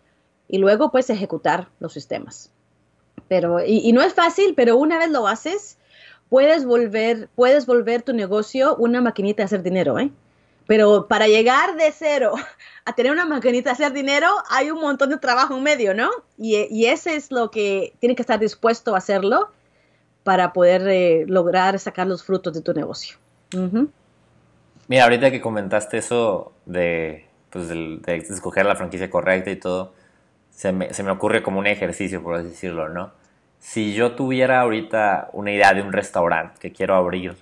y luego pues ejecutar los sistemas. Pero, y, no es fácil, pero una vez lo haces, puedes volver, puedes volver tu negocio una maquinita de hacer dinero, ¿eh? Pero para llegar de cero a tener una maquinita de hacer dinero, hay un montón de trabajo en medio, ¿no? Y, y ese es lo que tienes que estar dispuesto a hacerlo para poder eh, lograr sacar los frutos de tu negocio. Mira, ahorita que comentaste eso de, pues, de escoger la franquicia correcta y todo, se me, se me ocurre como un ejercicio, por así decirlo, ¿no? Si yo tuviera ahorita una idea de un restaurante que quiero abrir,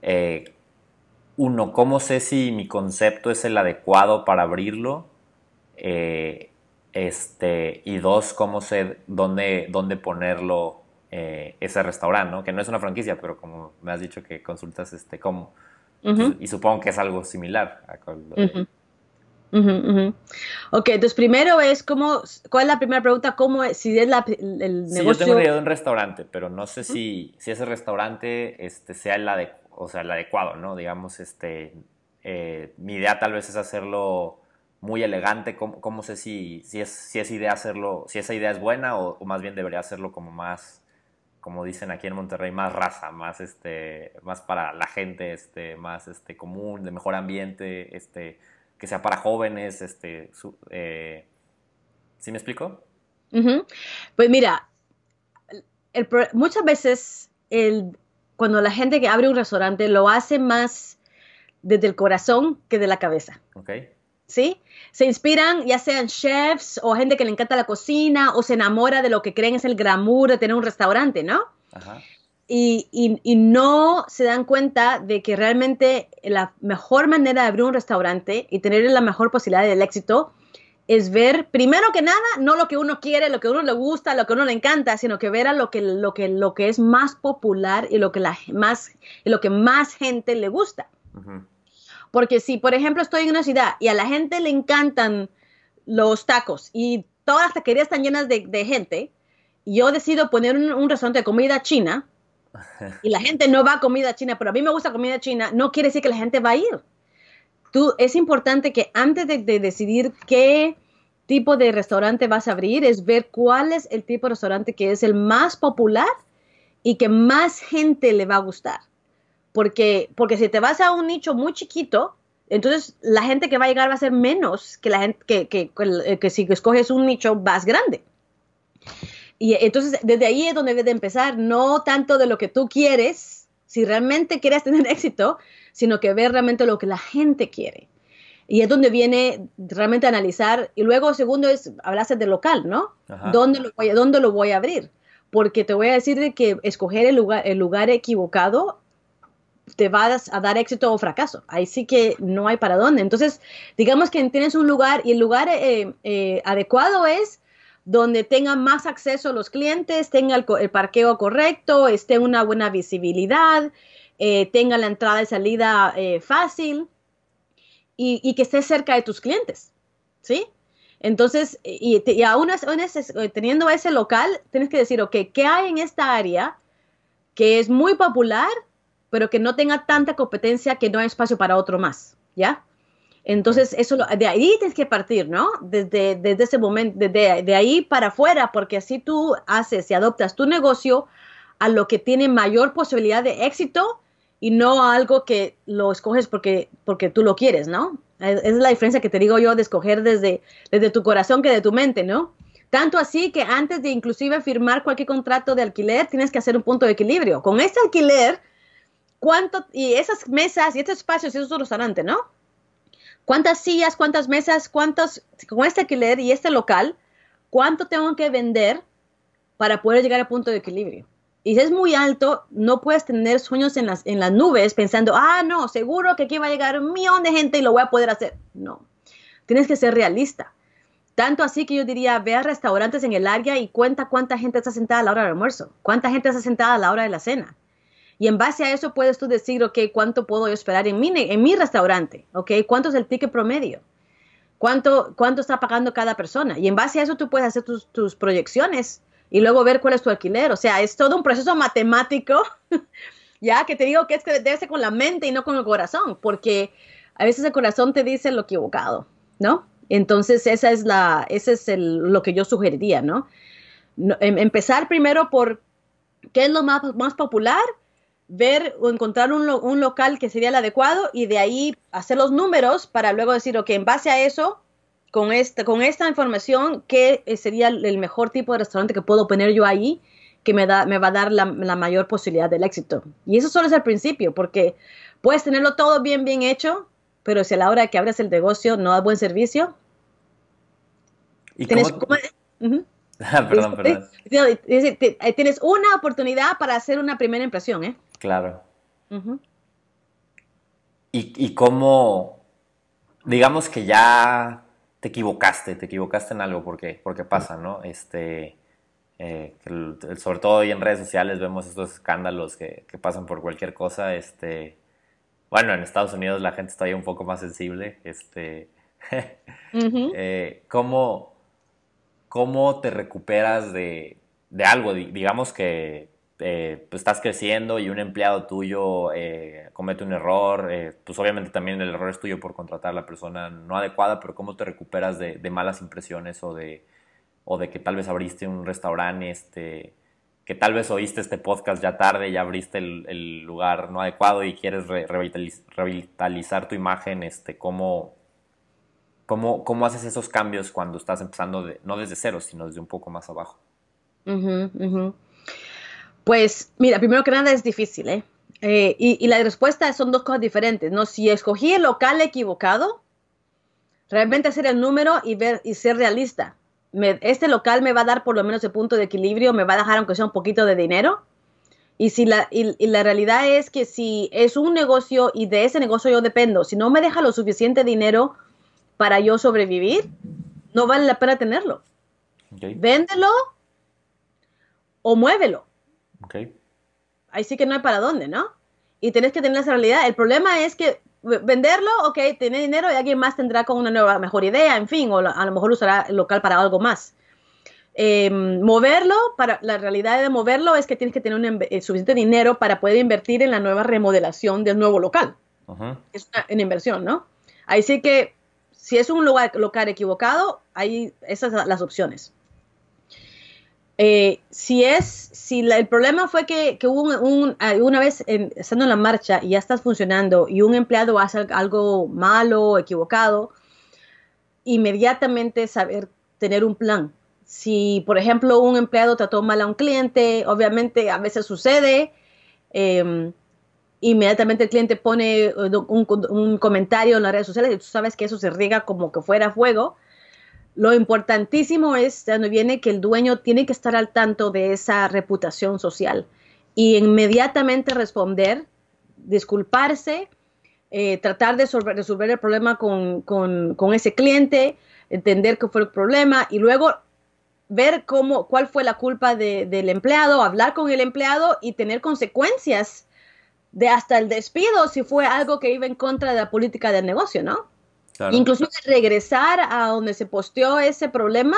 eh, uno, ¿cómo sé si mi concepto es el adecuado para abrirlo? Eh, este, y dos, ¿cómo sé dónde, dónde ponerlo eh, ese restaurante, ¿no? Que no es una franquicia, pero como me has dicho que consultas este cómo. Y supongo que es algo similar. A Ok, entonces primero es cómo, ¿cuál es la primera pregunta? ¿Cómo, si es la, el sí, yo tengo idea de un restaurante, pero no sé si, si ese restaurante este, sea el, o sea, el adecuado, ¿no? Digamos, este, eh, mi idea tal vez es hacerlo muy elegante, ¿cómo, cómo sé si, si, es, si es idea hacerlo, si esa idea es buena o, más bien debería hacerlo como más, como dicen aquí en Monterrey, más raza, más, este, más para la gente, este, más este, común, de mejor ambiente, este que sea para jóvenes, este, eh, ¿sí me explico? Pues mira, muchas veces el, cuando la gente que abre un restaurante lo hace más, desde el corazón que de la cabeza. Okay. ¿Sí? Se inspiran ya sean chefs o gente que le encanta la cocina o se enamora de lo que creen es el glamour de tener un restaurante, ¿no? Ajá. Y, y, no se dan cuenta de que realmente la mejor manera de abrir un restaurante y tener la mejor posibilidad del éxito es ver, primero que nada, no lo que uno quiere, lo que uno le gusta, lo que uno le encanta, sino que ver a lo que, lo que, lo que es más popular y lo que, la, más, y lo que más gente le gusta. Porque si, por ejemplo, estoy en una ciudad y a la gente le encantan los tacos y todas las taquerías están llenas de, de gente, y yo decido poner un, restaurante de comida china y la gente no va a comida china, pero a mí me gusta comida china, no quiere decir que la gente va a ir. Tú, es importante que antes de, de decidir qué tipo de restaurante vas a abrir, es ver cuál es el tipo de restaurante que es el más popular y que más gente le va a gustar. Porque, porque si te vas a un nicho muy chiquito, entonces la gente que va a llegar va a ser menos que la gente que, que, que, si escoges un nicho más grande. Y entonces desde ahí es donde debes de empezar, no tanto de lo que tú quieres, si realmente quieres tener éxito, sino que ver realmente lo que la gente quiere. Y es donde viene realmente analizar. Y luego, segundo, es, hablaste de local, ¿no? ¿Dónde lo, voy, ¿Dónde lo voy a abrir? Porque te voy a decir de que escoger el lugar, el lugar equivocado te va a dar éxito o fracaso. Ahí sí que no hay para dónde. Entonces, digamos que tienes un lugar y el lugar eh, eh, adecuado es donde tenga más acceso a los clientes, tenga el, parqueo correcto, esté una buena visibilidad, eh, tenga la entrada y salida fácil y, que esté cerca de tus clientes, ¿sí? Entonces, y, aún eh, teniendo ese local, tienes que decir, ok, ¿qué hay en esta área que es muy popular, pero que no tenga tanta competencia que no hay espacio para otro más, ¿ya? Entonces, eso de ahí tienes que partir, ¿no? Desde, desde ese momento, desde de ahí para afuera, porque así tú haces y adoptas tu negocio a lo que tiene mayor posibilidad de éxito y no algo que lo escoges porque, porque tú lo quieres, ¿no? Esa es la diferencia que te digo yo de escoger desde, desde tu corazón que de tu mente, ¿no? Tanto así que antes de inclusive firmar cualquier contrato de alquiler, tienes que hacer un punto de equilibrio. Con este alquiler, ¿cuánto, y esas mesas y estos espacios y esos restaurantes, ¿no? ¿Cuántas sillas, cuántas mesas, cuántos, con este alquiler y este local, cuánto tengo que vender para poder llegar al punto de equilibrio? y si es muy alto, no puedes tener sueños en las, en las nubes pensando, ah, no, seguro que aquí va a llegar un millón de gente y lo voy a poder hacer. No, tienes que ser realista. Tanto así que yo diría, ve a restaurantes en el área y cuenta cuánta gente está sentada a la hora del almuerzo, cuánta gente está sentada a la hora de la cena. Y en base a eso puedes tú decir, ok, ¿cuánto puedo esperar en mi, en mi restaurante? Ok, ¿cuánto es el ticket promedio? ¿Cuánto, ¿Cuánto está pagando cada persona? Y en base a eso tú puedes hacer tus, tus proyecciones y luego ver cuál es tu alquiler. O sea, es todo un proceso matemático, ya que te digo que es que debe ser con la mente y no con el corazón, porque a veces el corazón te dice lo equivocado, ¿no? Entonces, esa es la, ese es lo que yo sugeriría, ¿no? Em, empezar primero por qué es lo más, más popular, ver o encontrar un, un, local que sería el adecuado y de ahí hacer los números para luego decir, ok, en base a eso, con esta, con esta información, ¿qué sería el mejor tipo de restaurante que puedo poner yo ahí que me, da, me va a dar la, mayor posibilidad del éxito? Y eso solo es el principio, porque puedes tenerlo todo bien, bien hecho, pero si a la hora que abres el negocio no da buen servicio, ¿Y tienes, perdón, perdón. Tienes una oportunidad para hacer una primera impresión, ¿eh? Claro. ¿Y, ¿Y cómo, digamos que ya te equivocaste, te equivocaste en algo, porque, porque pasa, ¿no? Este, eh, sobre todo hoy en redes sociales vemos estos escándalos que, pasan por cualquier cosa, este, bueno, en Estados Unidos la gente está ahí un poco más sensible, este, eh, ¿cómo, ¿cómo te recuperas de, de algo? Digamos que eh, pues estás creciendo y un empleado tuyo eh, comete un error, eh, pues obviamente también el error es tuyo por contratar a la persona no adecuada, pero ¿cómo te recuperas de, malas impresiones o de, o de que tal vez abriste un restaurante, este, que tal vez oíste este podcast ya tarde y abriste el, lugar no adecuado y quieres revitalizar tu imagen, este, ¿cómo, cómo, cómo haces esos cambios cuando estás empezando, no desde cero, sino desde un poco más abajo? Pues mira, primero que nada es difícil, ¿eh? Eh, y, la respuesta son dos cosas diferentes, ¿no? Si escogí el local equivocado, realmente hacer el número y ver y ser realista. este local me va a dar por lo menos el punto de equilibrio, me va a dejar aunque sea un poquito de dinero. Y si la, y la realidad es que si es un negocio y de ese negocio yo dependo, si no me deja lo suficiente dinero para yo sobrevivir, no vale la pena tenerlo. Véndelo o muévelo. Ahí sí que no hay para dónde, ¿no? Y tienes que tener esa realidad. El problema es que venderlo, ok, tiene dinero y alguien más tendrá con una nueva, mejor idea, en fin, o a lo mejor usará el local para algo más. Em, moverlo, para, la realidad de moverlo es que tienes que tener un, eh, suficiente dinero para poder invertir en la nueva remodelación del nuevo local. Es una, inversión, ¿no? Ahí sí que si es un lugar, local equivocado, hay esas son las opciones. Eh, si es, si el problema fue que, una vez estando en la marcha y ya estás funcionando y un empleado hace algo malo, equivocado, inmediatamente saber tener un plan. Si, por ejemplo, un empleado trató mal a un cliente, obviamente a veces sucede, em, inmediatamente el cliente pone un, un, comentario en las redes sociales y tú sabes que eso se riega como que fuera fuego lo importantísimo es, donde viene que el dueño tiene que estar al tanto de esa reputación social y inmediatamente responder, disculparse, eh, tratar de resolver el problema con, ese cliente, entender qué fue el problema y luego ver cómo, cuál fue la culpa del empleado, hablar con el empleado y tener consecuencias de hasta el despido si fue algo que iba en contra de la política del negocio, ¿no? Incluso regresar a donde se posteó ese problema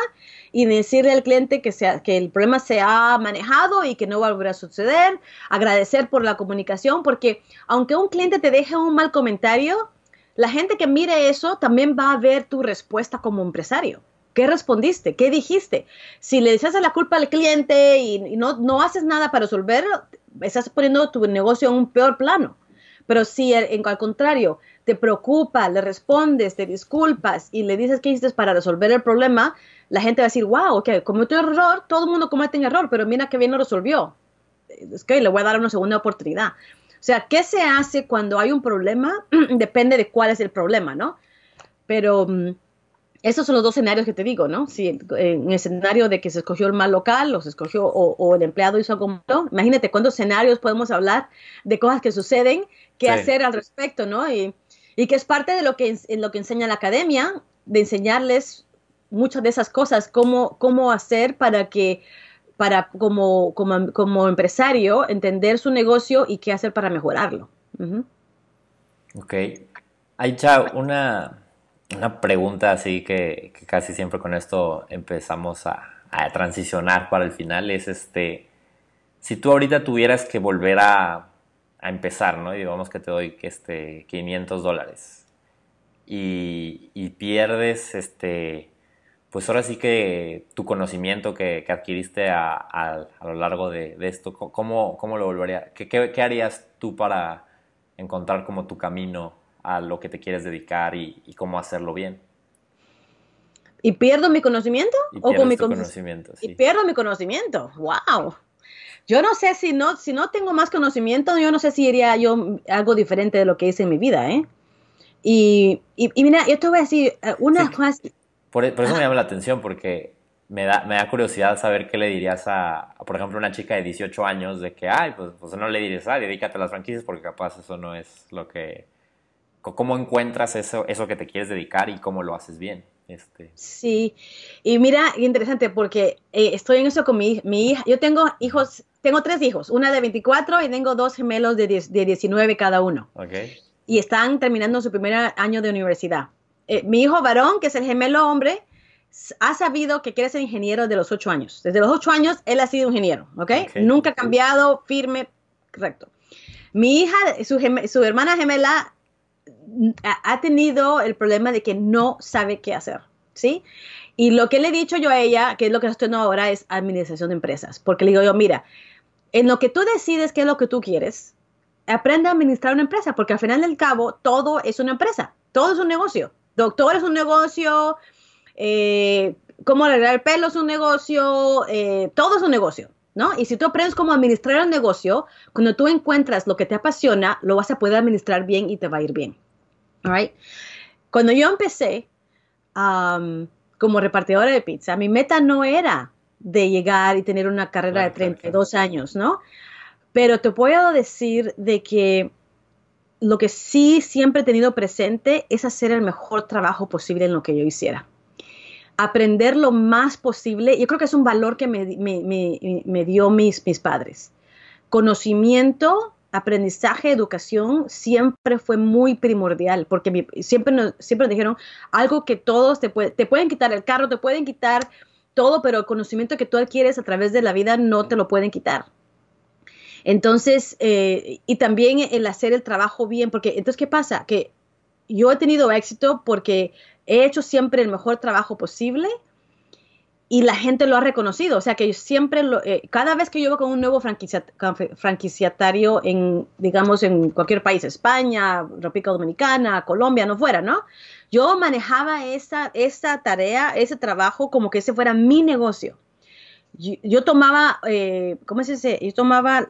y decirle al cliente que, sea, que el problema se ha manejado y que no va a volver a suceder, agradecer por la comunicación, porque aunque un cliente te deje un mal comentario, la gente que mire eso también va a ver tu respuesta como empresario. ¿Qué respondiste? ¿Qué dijiste? Si le dices la culpa al cliente y, no, no haces nada para resolverlo, estás poniendo tu negocio en un peor plano. Pero si en, al contrario te preocupa, le respondes, te disculpas y le dices qué hiciste para resolver el problema, la gente va a decir, wow, ok, cometió error, todo el mundo comete un error, pero mira qué bien lo resolvió. Es que le voy a dar una segunda oportunidad. O sea, ¿qué se hace cuando hay un problema? Depende de cuál es el problema, ¿no? Pero mm, esos son los dos escenarios que te digo, ¿no? Si en el escenario de que se escogió el mal local o se escogió o, el empleado hizo algo malo, imagínate cuántos escenarios podemos hablar de cosas que suceden, qué hacer al respecto, ¿no? Y, y que es parte de lo que, en lo que enseña la academia, de enseñarles muchas de esas cosas, cómo, cómo hacer para que, para como, como, como empresario, entender su negocio y qué hacer para mejorarlo. Ok. Hay ya una, una pregunta así que, casi siempre con esto empezamos a, a, transicionar para el final, es este, si tú ahorita tuvieras que volver a a empezar, ¿no? Y digamos que te doy este, 500 dólares y, pierdes, este, pues ahora sí que tu conocimiento que, adquiriste a, lo largo de, esto, ¿cómo, ¿cómo, lo volvería? ¿Qué, ¿Qué, harías tú para encontrar como tu camino a lo que te quieres dedicar y, cómo hacerlo bien? ¿Y pierdo mi conocimiento? ¿O con mi conocimiento? Y pierdo mi conocimiento. ¡Wow! Yo no sé si no, si no tengo más conocimiento, yo no sé si iría yo algo diferente de lo que hice en mi vida, ¿eh? Y, y, mira, yo te voy a decir eh, una cosa. Por, por, eso me llama la atención, porque me da, me da curiosidad saber qué le dirías a, por ejemplo, una chica de 18 años de que, ay, pues, pues no le dirías, ah, dedícate a las franquicias porque capaz eso no es lo que... ¿Cómo encuentras eso, eso que te quieres dedicar y cómo lo haces bien? Este. Sí, y mira, interesante porque eh, estoy en eso con mi, mi, hija. Yo tengo hijos, tengo tres hijos, una de 24 y tengo dos gemelos de, de 19 cada uno. Okay. Y están terminando su primer año de universidad. Eh, mi hijo varón, que es el gemelo hombre, ha sabido que quiere ser ingeniero de los ocho años. Desde los ocho años él ha sido ingeniero, ¿ok? Nunca ha cambiado, firme, correcto. Mi hija, su, su hermana gemela ha tenido el problema de que no sabe qué hacer, ¿sí? Y lo que le he dicho yo a ella, que es lo que estoy haciendo ahora, es administración de empresas, porque le digo yo, mira, en lo que tú decides qué es lo que tú quieres, aprende a administrar una empresa, porque al final del cabo todo es una empresa, todo es un negocio. Doctor es un negocio, eh, cómo arreglar el pelo es un negocio, eh, todo es un negocio. ¿no? Y si tú aprendes cómo administrar el negocio, cuando tú encuentras lo que te apasiona, lo vas a poder administrar bien y te va a ir bien. All Cuando yo empecé um, como repartidora de pizza, mi meta no era de llegar y tener una carrera de 32 años, ¿no? Pero te puedo decir de que lo que sí siempre he tenido presente es hacer el mejor trabajo posible en lo que yo hiciera. Aprender lo más posible. Yo creo que es un valor que me, me, dio mis, mis padres. Conocimiento, aprendizaje, educación siempre fue muy primordial, porque siempre, nos, siempre dijeron algo que todos te, te pueden quitar el carro, te pueden quitar todo, pero el conocimiento que tú adquieres a través de la vida no te lo pueden quitar. Entonces, eh, y también el hacer el trabajo bien, porque entonces, ¿qué pasa? Que yo he tenido éxito porque he hecho siempre el mejor trabajo posible y la gente lo ha reconocido. O sea, que yo siempre, lo, eh, cada vez que yo voy con un nuevo franquiciatario en, digamos, en cualquier país, España, República Dominicana, Colombia, no fuera, ¿no? Yo manejaba esa, esa tarea, ese trabajo como que ese fuera mi negocio yo, tomaba, eh, ¿cómo se dice? Yo tomaba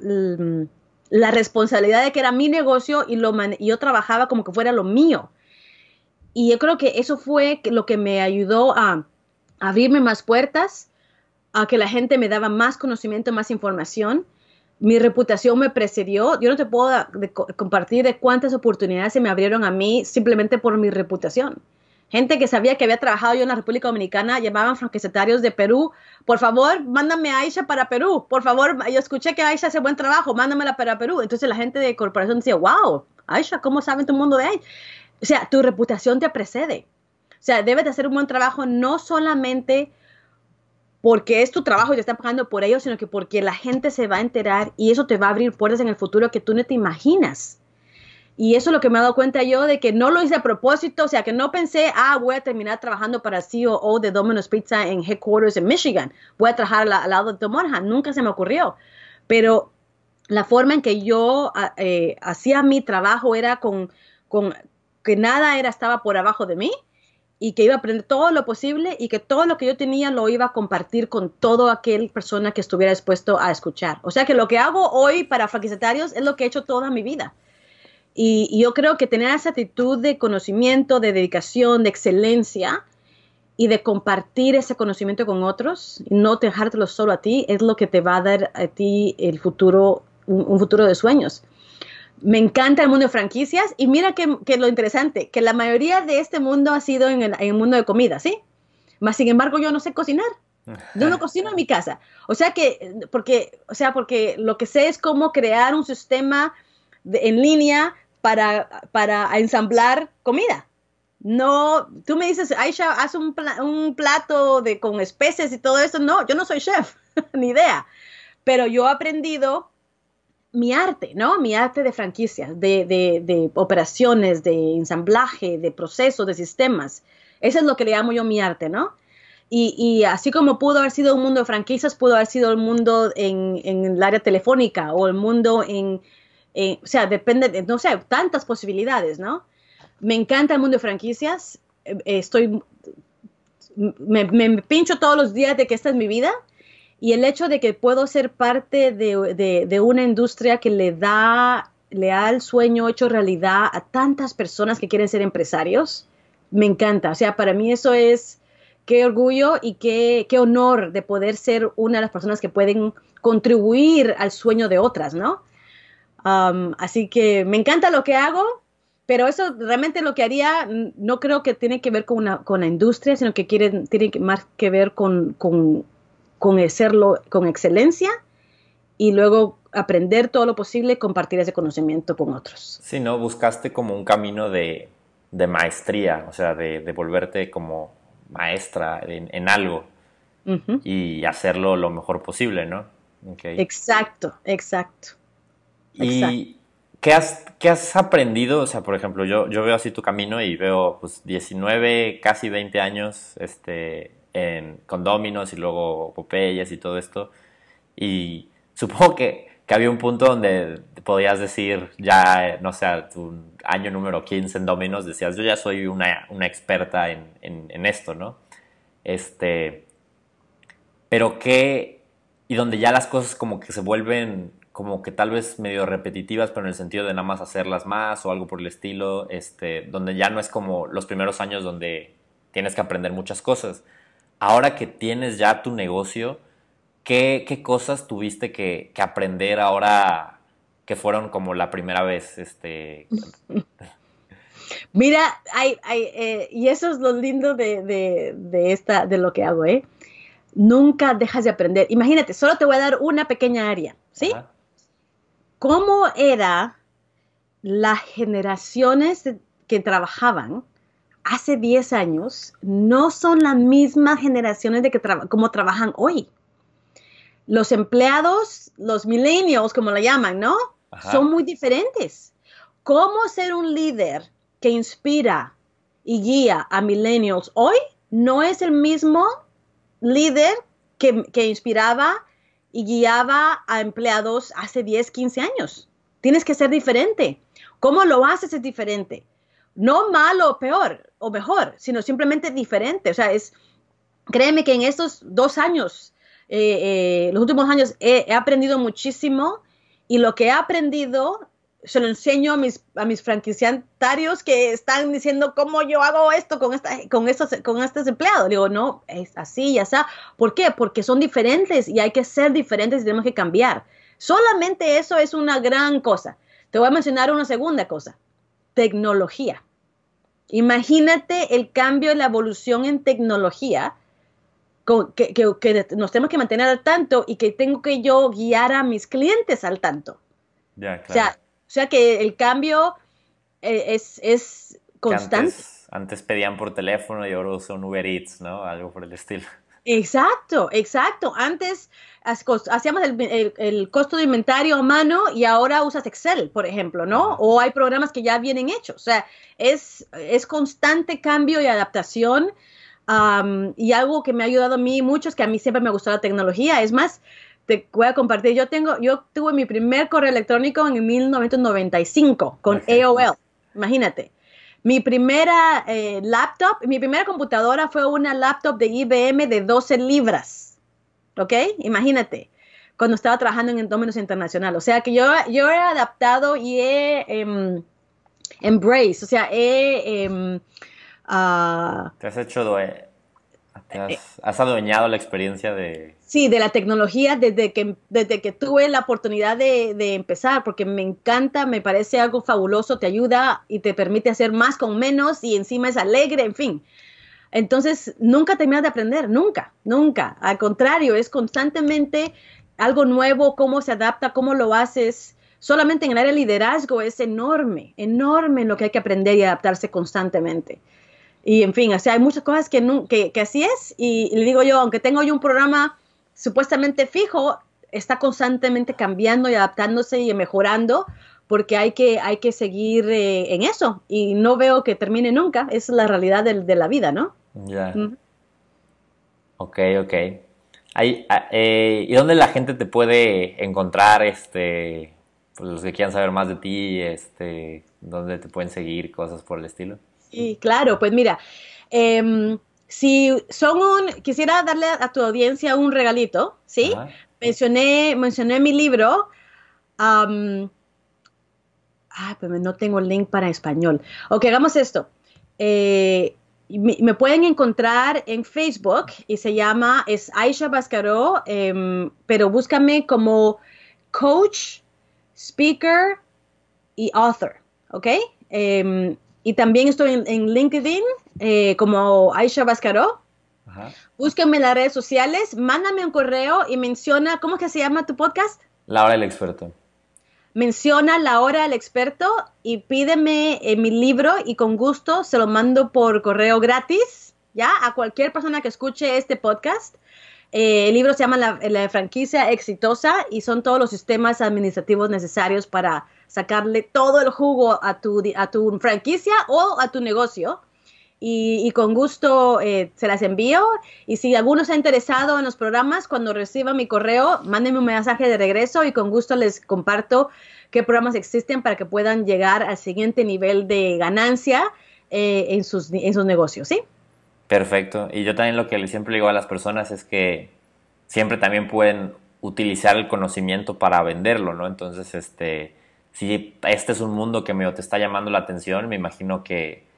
la responsabilidad de que era mi negocio y, lo yo trabajaba como que fuera lo mío. Y yo creo que eso fue lo que me ayudó a, abrirme más puertas, a que la gente me daba más conocimiento, más información. Mi reputación me precedió. Yo no te puedo compartir de cuántas oportunidades se me abrieron a mí simplemente por mi reputación gente que sabía que había trabajado yo en la República Dominicana, llamaban franquiciatarios de Perú, por favor, mándame a Aisha para Perú, por favor, yo escuché que Aisha hace buen trabajo, mándamela para Perú. Entonces la gente de corporación decía, wow, Aisha, ¿cómo sabe tu mundo de ahí? O sea, tu reputación te precede. O sea, debes de hacer un buen trabajo no solamente porque es tu trabajo y te están pagando por ello, sino que porque la gente se va a enterar y eso te va a abrir puertas en el futuro que tú no te imaginas. Y eso es lo que me he dado cuenta yo de que no lo hice a propósito, o sea, que no pensé, ah, voy a terminar trabajando para CEO de Domino's Pizza en headquarters en Michigan, voy a trabajar al, lado de Tom nunca se me ocurrió. Pero la forma en que yo ah, eh, hacía mi trabajo era con, con que nada era estaba por abajo de mí y que iba a aprender todo lo posible y que todo lo que yo tenía lo iba a compartir con toda aquel persona que estuviera dispuesto a escuchar. O sea que lo que hago hoy para franquiciatarios es lo que he hecho toda mi vida. Y, yo creo que tener esa actitud de conocimiento, de dedicación, de excelencia y de compartir ese conocimiento con otros no dejártelo solo a ti es lo que te va a dar a ti el futuro, un, futuro de sueños. Me encanta el mundo de franquicias y mira que, lo interesante, que la mayoría de este mundo ha sido en el, mundo de comida, ¿sí? Más sin embargo yo no sé cocinar. Yo no cocino en mi casa. O sea que, porque, o sea, porque lo que sé es cómo crear un sistema en línea para, para ensamblar comida. No, tú me dices, Aisha, haz un, un plato de, con especies y todo eso. No, yo no soy chef, ni idea. Pero yo he aprendido mi arte, ¿no? Mi arte de franquicias, de, de, operaciones, de ensamblaje, de procesos, de sistemas. Eso es lo que le llamo yo mi arte, ¿no? Y, y, así como pudo haber sido un mundo de franquicias, pudo haber sido el mundo en, en el área telefónica o el mundo en, o sea, depende de, no sé, tantas posibilidades, ¿no? Me encanta el mundo de franquicias, eh, estoy, me, pincho todos los días de que esta es mi vida y el hecho de que puedo ser parte de, una industria que le da, le da el sueño hecho realidad a tantas personas que quieren ser empresarios, me encanta. O sea, para mí eso es qué orgullo y qué, qué honor de poder ser una de las personas que pueden contribuir al sueño de otras, ¿no? así que me encanta lo que hago, pero eso realmente lo que haría no creo que tiene que ver con, una, con la industria, sino que quiere, tiene más que ver con, con hacerlo con excelencia y luego aprender todo lo posible y compartir ese conocimiento con otros. Sí, ¿no? Buscaste como un camino de, de maestría, o sea, de, de, volverte como maestra en, algo y hacerlo lo mejor posible, ¿no? Exacto, exacto. ¿Y qué has, qué has aprendido? O sea, por ejemplo, yo, yo veo así tu camino y veo pues 19, casi 20 años este, en, con Dominos y luego Popeyes y todo esto. Y supongo que, que, había un punto donde podías decir, ya, no sé, tu año número 15 en Dominos, decías, yo ya soy una, una experta en, en, en, esto, ¿no? Este, pero qué, y donde ya las cosas como que se vuelven como que tal vez medio repetitivas, pero en el sentido de nada más hacerlas más o algo por el estilo, este, donde ya no es como los primeros años donde tienes que aprender muchas cosas. Ahora que tienes ya tu negocio, ¿qué, qué cosas tuviste que, que, aprender ahora que fueron como la primera vez? Este... Mira, hay, hay, eh, y eso es lo lindo de, de, de, esta, de lo que hago, ¿eh? Nunca dejas de aprender. Imagínate, solo te voy a dar una pequeña área, ¿sí? cómo era las generaciones que trabajaban hace 10 años no son las mismas generaciones de que como trabajan hoy. Los empleados, los millennials, como la llaman, ¿no? Son muy diferentes. ¿Cómo ser un líder que inspira y guía a millennials hoy no es el mismo líder que, que inspiraba y guiaba a empleados hace 10, 15 años. Tienes que ser diferente. ¿Cómo lo haces es diferente? No malo o peor o mejor, sino simplemente diferente. O sea, es, créeme que en estos dos años, eh, eh, los últimos años, he, aprendido muchísimo y lo que he aprendido se lo enseño a mis, a mis que están diciendo cómo yo hago esto con, esta, con, estos, con estos empleados. Digo, no, es así, ya está. ¿Por qué? Porque son diferentes y hay que ser diferentes y tenemos que cambiar. Solamente eso es una gran cosa. Te voy a mencionar una segunda cosa. Tecnología. Imagínate el cambio la evolución en tecnología que, que, que, nos tenemos que mantener al tanto y que tengo que yo guiar a mis clientes al tanto. Ya, claro. O sea, o sea que el cambio eh, es, es constante. Antes, pedían por teléfono y ahora son Uber Eats, ¿no? Algo por el estilo. Exacto, exacto. Antes hacíamos el, el, costo de inventario a mano y ahora usas Excel, por ejemplo, ¿no? O hay programas que ya vienen hechos. O sea, es, es constante cambio y adaptación. y algo que me ha ayudado a mí mucho es que a mí siempre me gustó la tecnología. Es más, te voy a compartir. Yo tengo, yo tuve mi primer correo electrónico en 1995 con AOL. Imagínate. Mi primera eh, laptop, mi primera computadora fue una laptop de IBM de 12 libras. ¿Ok? Imagínate. Cuando estaba trabajando en entornos internacional. O sea que yo, yo he adaptado y he embrace, o sea, he... Em, ah, Te has hecho eh, has, adueñado la experiencia de... Sí, de la tecnología desde que, desde que tuve la oportunidad de, empezar, porque me encanta, me parece algo fabuloso, te ayuda y te permite hacer más con menos y encima es alegre, en fin. Entonces, nunca terminas de aprender, nunca, nunca. Al contrario, es constantemente algo nuevo, cómo se adapta, cómo lo haces. Solamente en el área de liderazgo es enorme, enorme lo que hay que aprender y adaptarse constantemente. Y en fin, o hay muchas cosas que, que, que así es. Y, le digo yo, aunque tengo yo un programa supuestamente fijo, está constantemente cambiando y adaptándose y mejorando porque hay que, hay que seguir eh, en eso y no veo que termine nunca. Esa es la realidad de, de la vida, ¿no? Ya. Ok, ok. Hay, ah, eh, ¿Y dónde la gente te puede encontrar, este, pues los que quieran saber más de ti, este, dónde te pueden seguir, cosas por el estilo? Sí, claro, pues mira, em, si son un, quisiera darle a tu audiencia un regalito, ¿sí? Mencioné, mencioné mi libro. ah, pues no tengo el link para español. Ok, hagamos esto. Eh, me, pueden encontrar en Facebook y se llama, es Aisha Bascaró, em, pero búscame como coach, speaker y author, ¿ok? Em, y también estoy en, LinkedIn eh, como Aisha Bascaró. Búsquenme en las redes sociales, mándame un correo y menciona, ¿cómo es que se llama tu podcast? La hora del experto. Menciona la hora del experto y pídeme eh, mi libro y con gusto se lo mando por correo gratis, ¿ya? A cualquier persona que escuche este podcast. Eh, el libro se llama la, franquicia exitosa y son todos los sistemas administrativos necesarios para sacarle todo el jugo a tu, a tu franquicia o a tu negocio. Y, con gusto eh, se las envío. Y si alguno está interesado en los programas, cuando reciba mi correo, mándenme un mensaje de regreso y con gusto les comparto qué programas existen para que puedan llegar al siguiente nivel de ganancia eh, en, sus, en sus negocios, ¿sí? Perfecto. Y yo también lo que siempre digo a las personas es que siempre también pueden utilizar el conocimiento para venderlo, ¿no? Entonces, este, si este es un mundo que me te está llamando la atención, me imagino que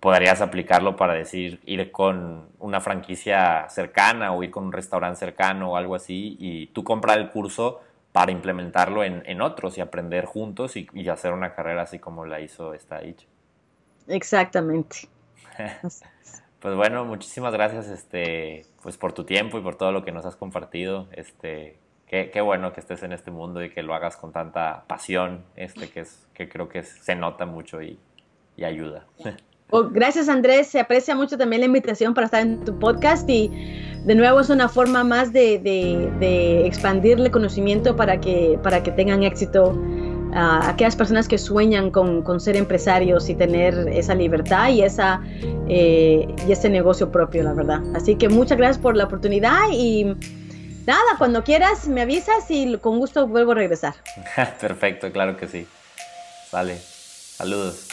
podrías aplicarlo para decir, ir con una franquicia cercana o ir con un restaurante cercano o algo así y tú comprar el curso para implementarlo en, otros y aprender juntos y, hacer una carrera así como la hizo esta H. Exactamente. pues bueno, muchísimas gracias este, pues por tu tiempo y por todo lo que nos has compartido. Este, qué, qué bueno que estés en este mundo y que lo hagas con tanta pasión, este, que, es, que creo que se nota mucho y, y ayuda. Oh, gracias Andrés, se aprecia mucho también la invitación para estar en tu podcast y de nuevo es una forma más de, de, expandir el conocimiento para que, para que tengan éxito a aquellas personas que sueñan con, con, ser empresarios y tener esa libertad y, esa, eh, y ese negocio propio, la verdad. Así que muchas gracias por la oportunidad y nada, cuando quieras me avisas y con gusto vuelvo a regresar. Perfecto, claro que sí. Vale, saludos.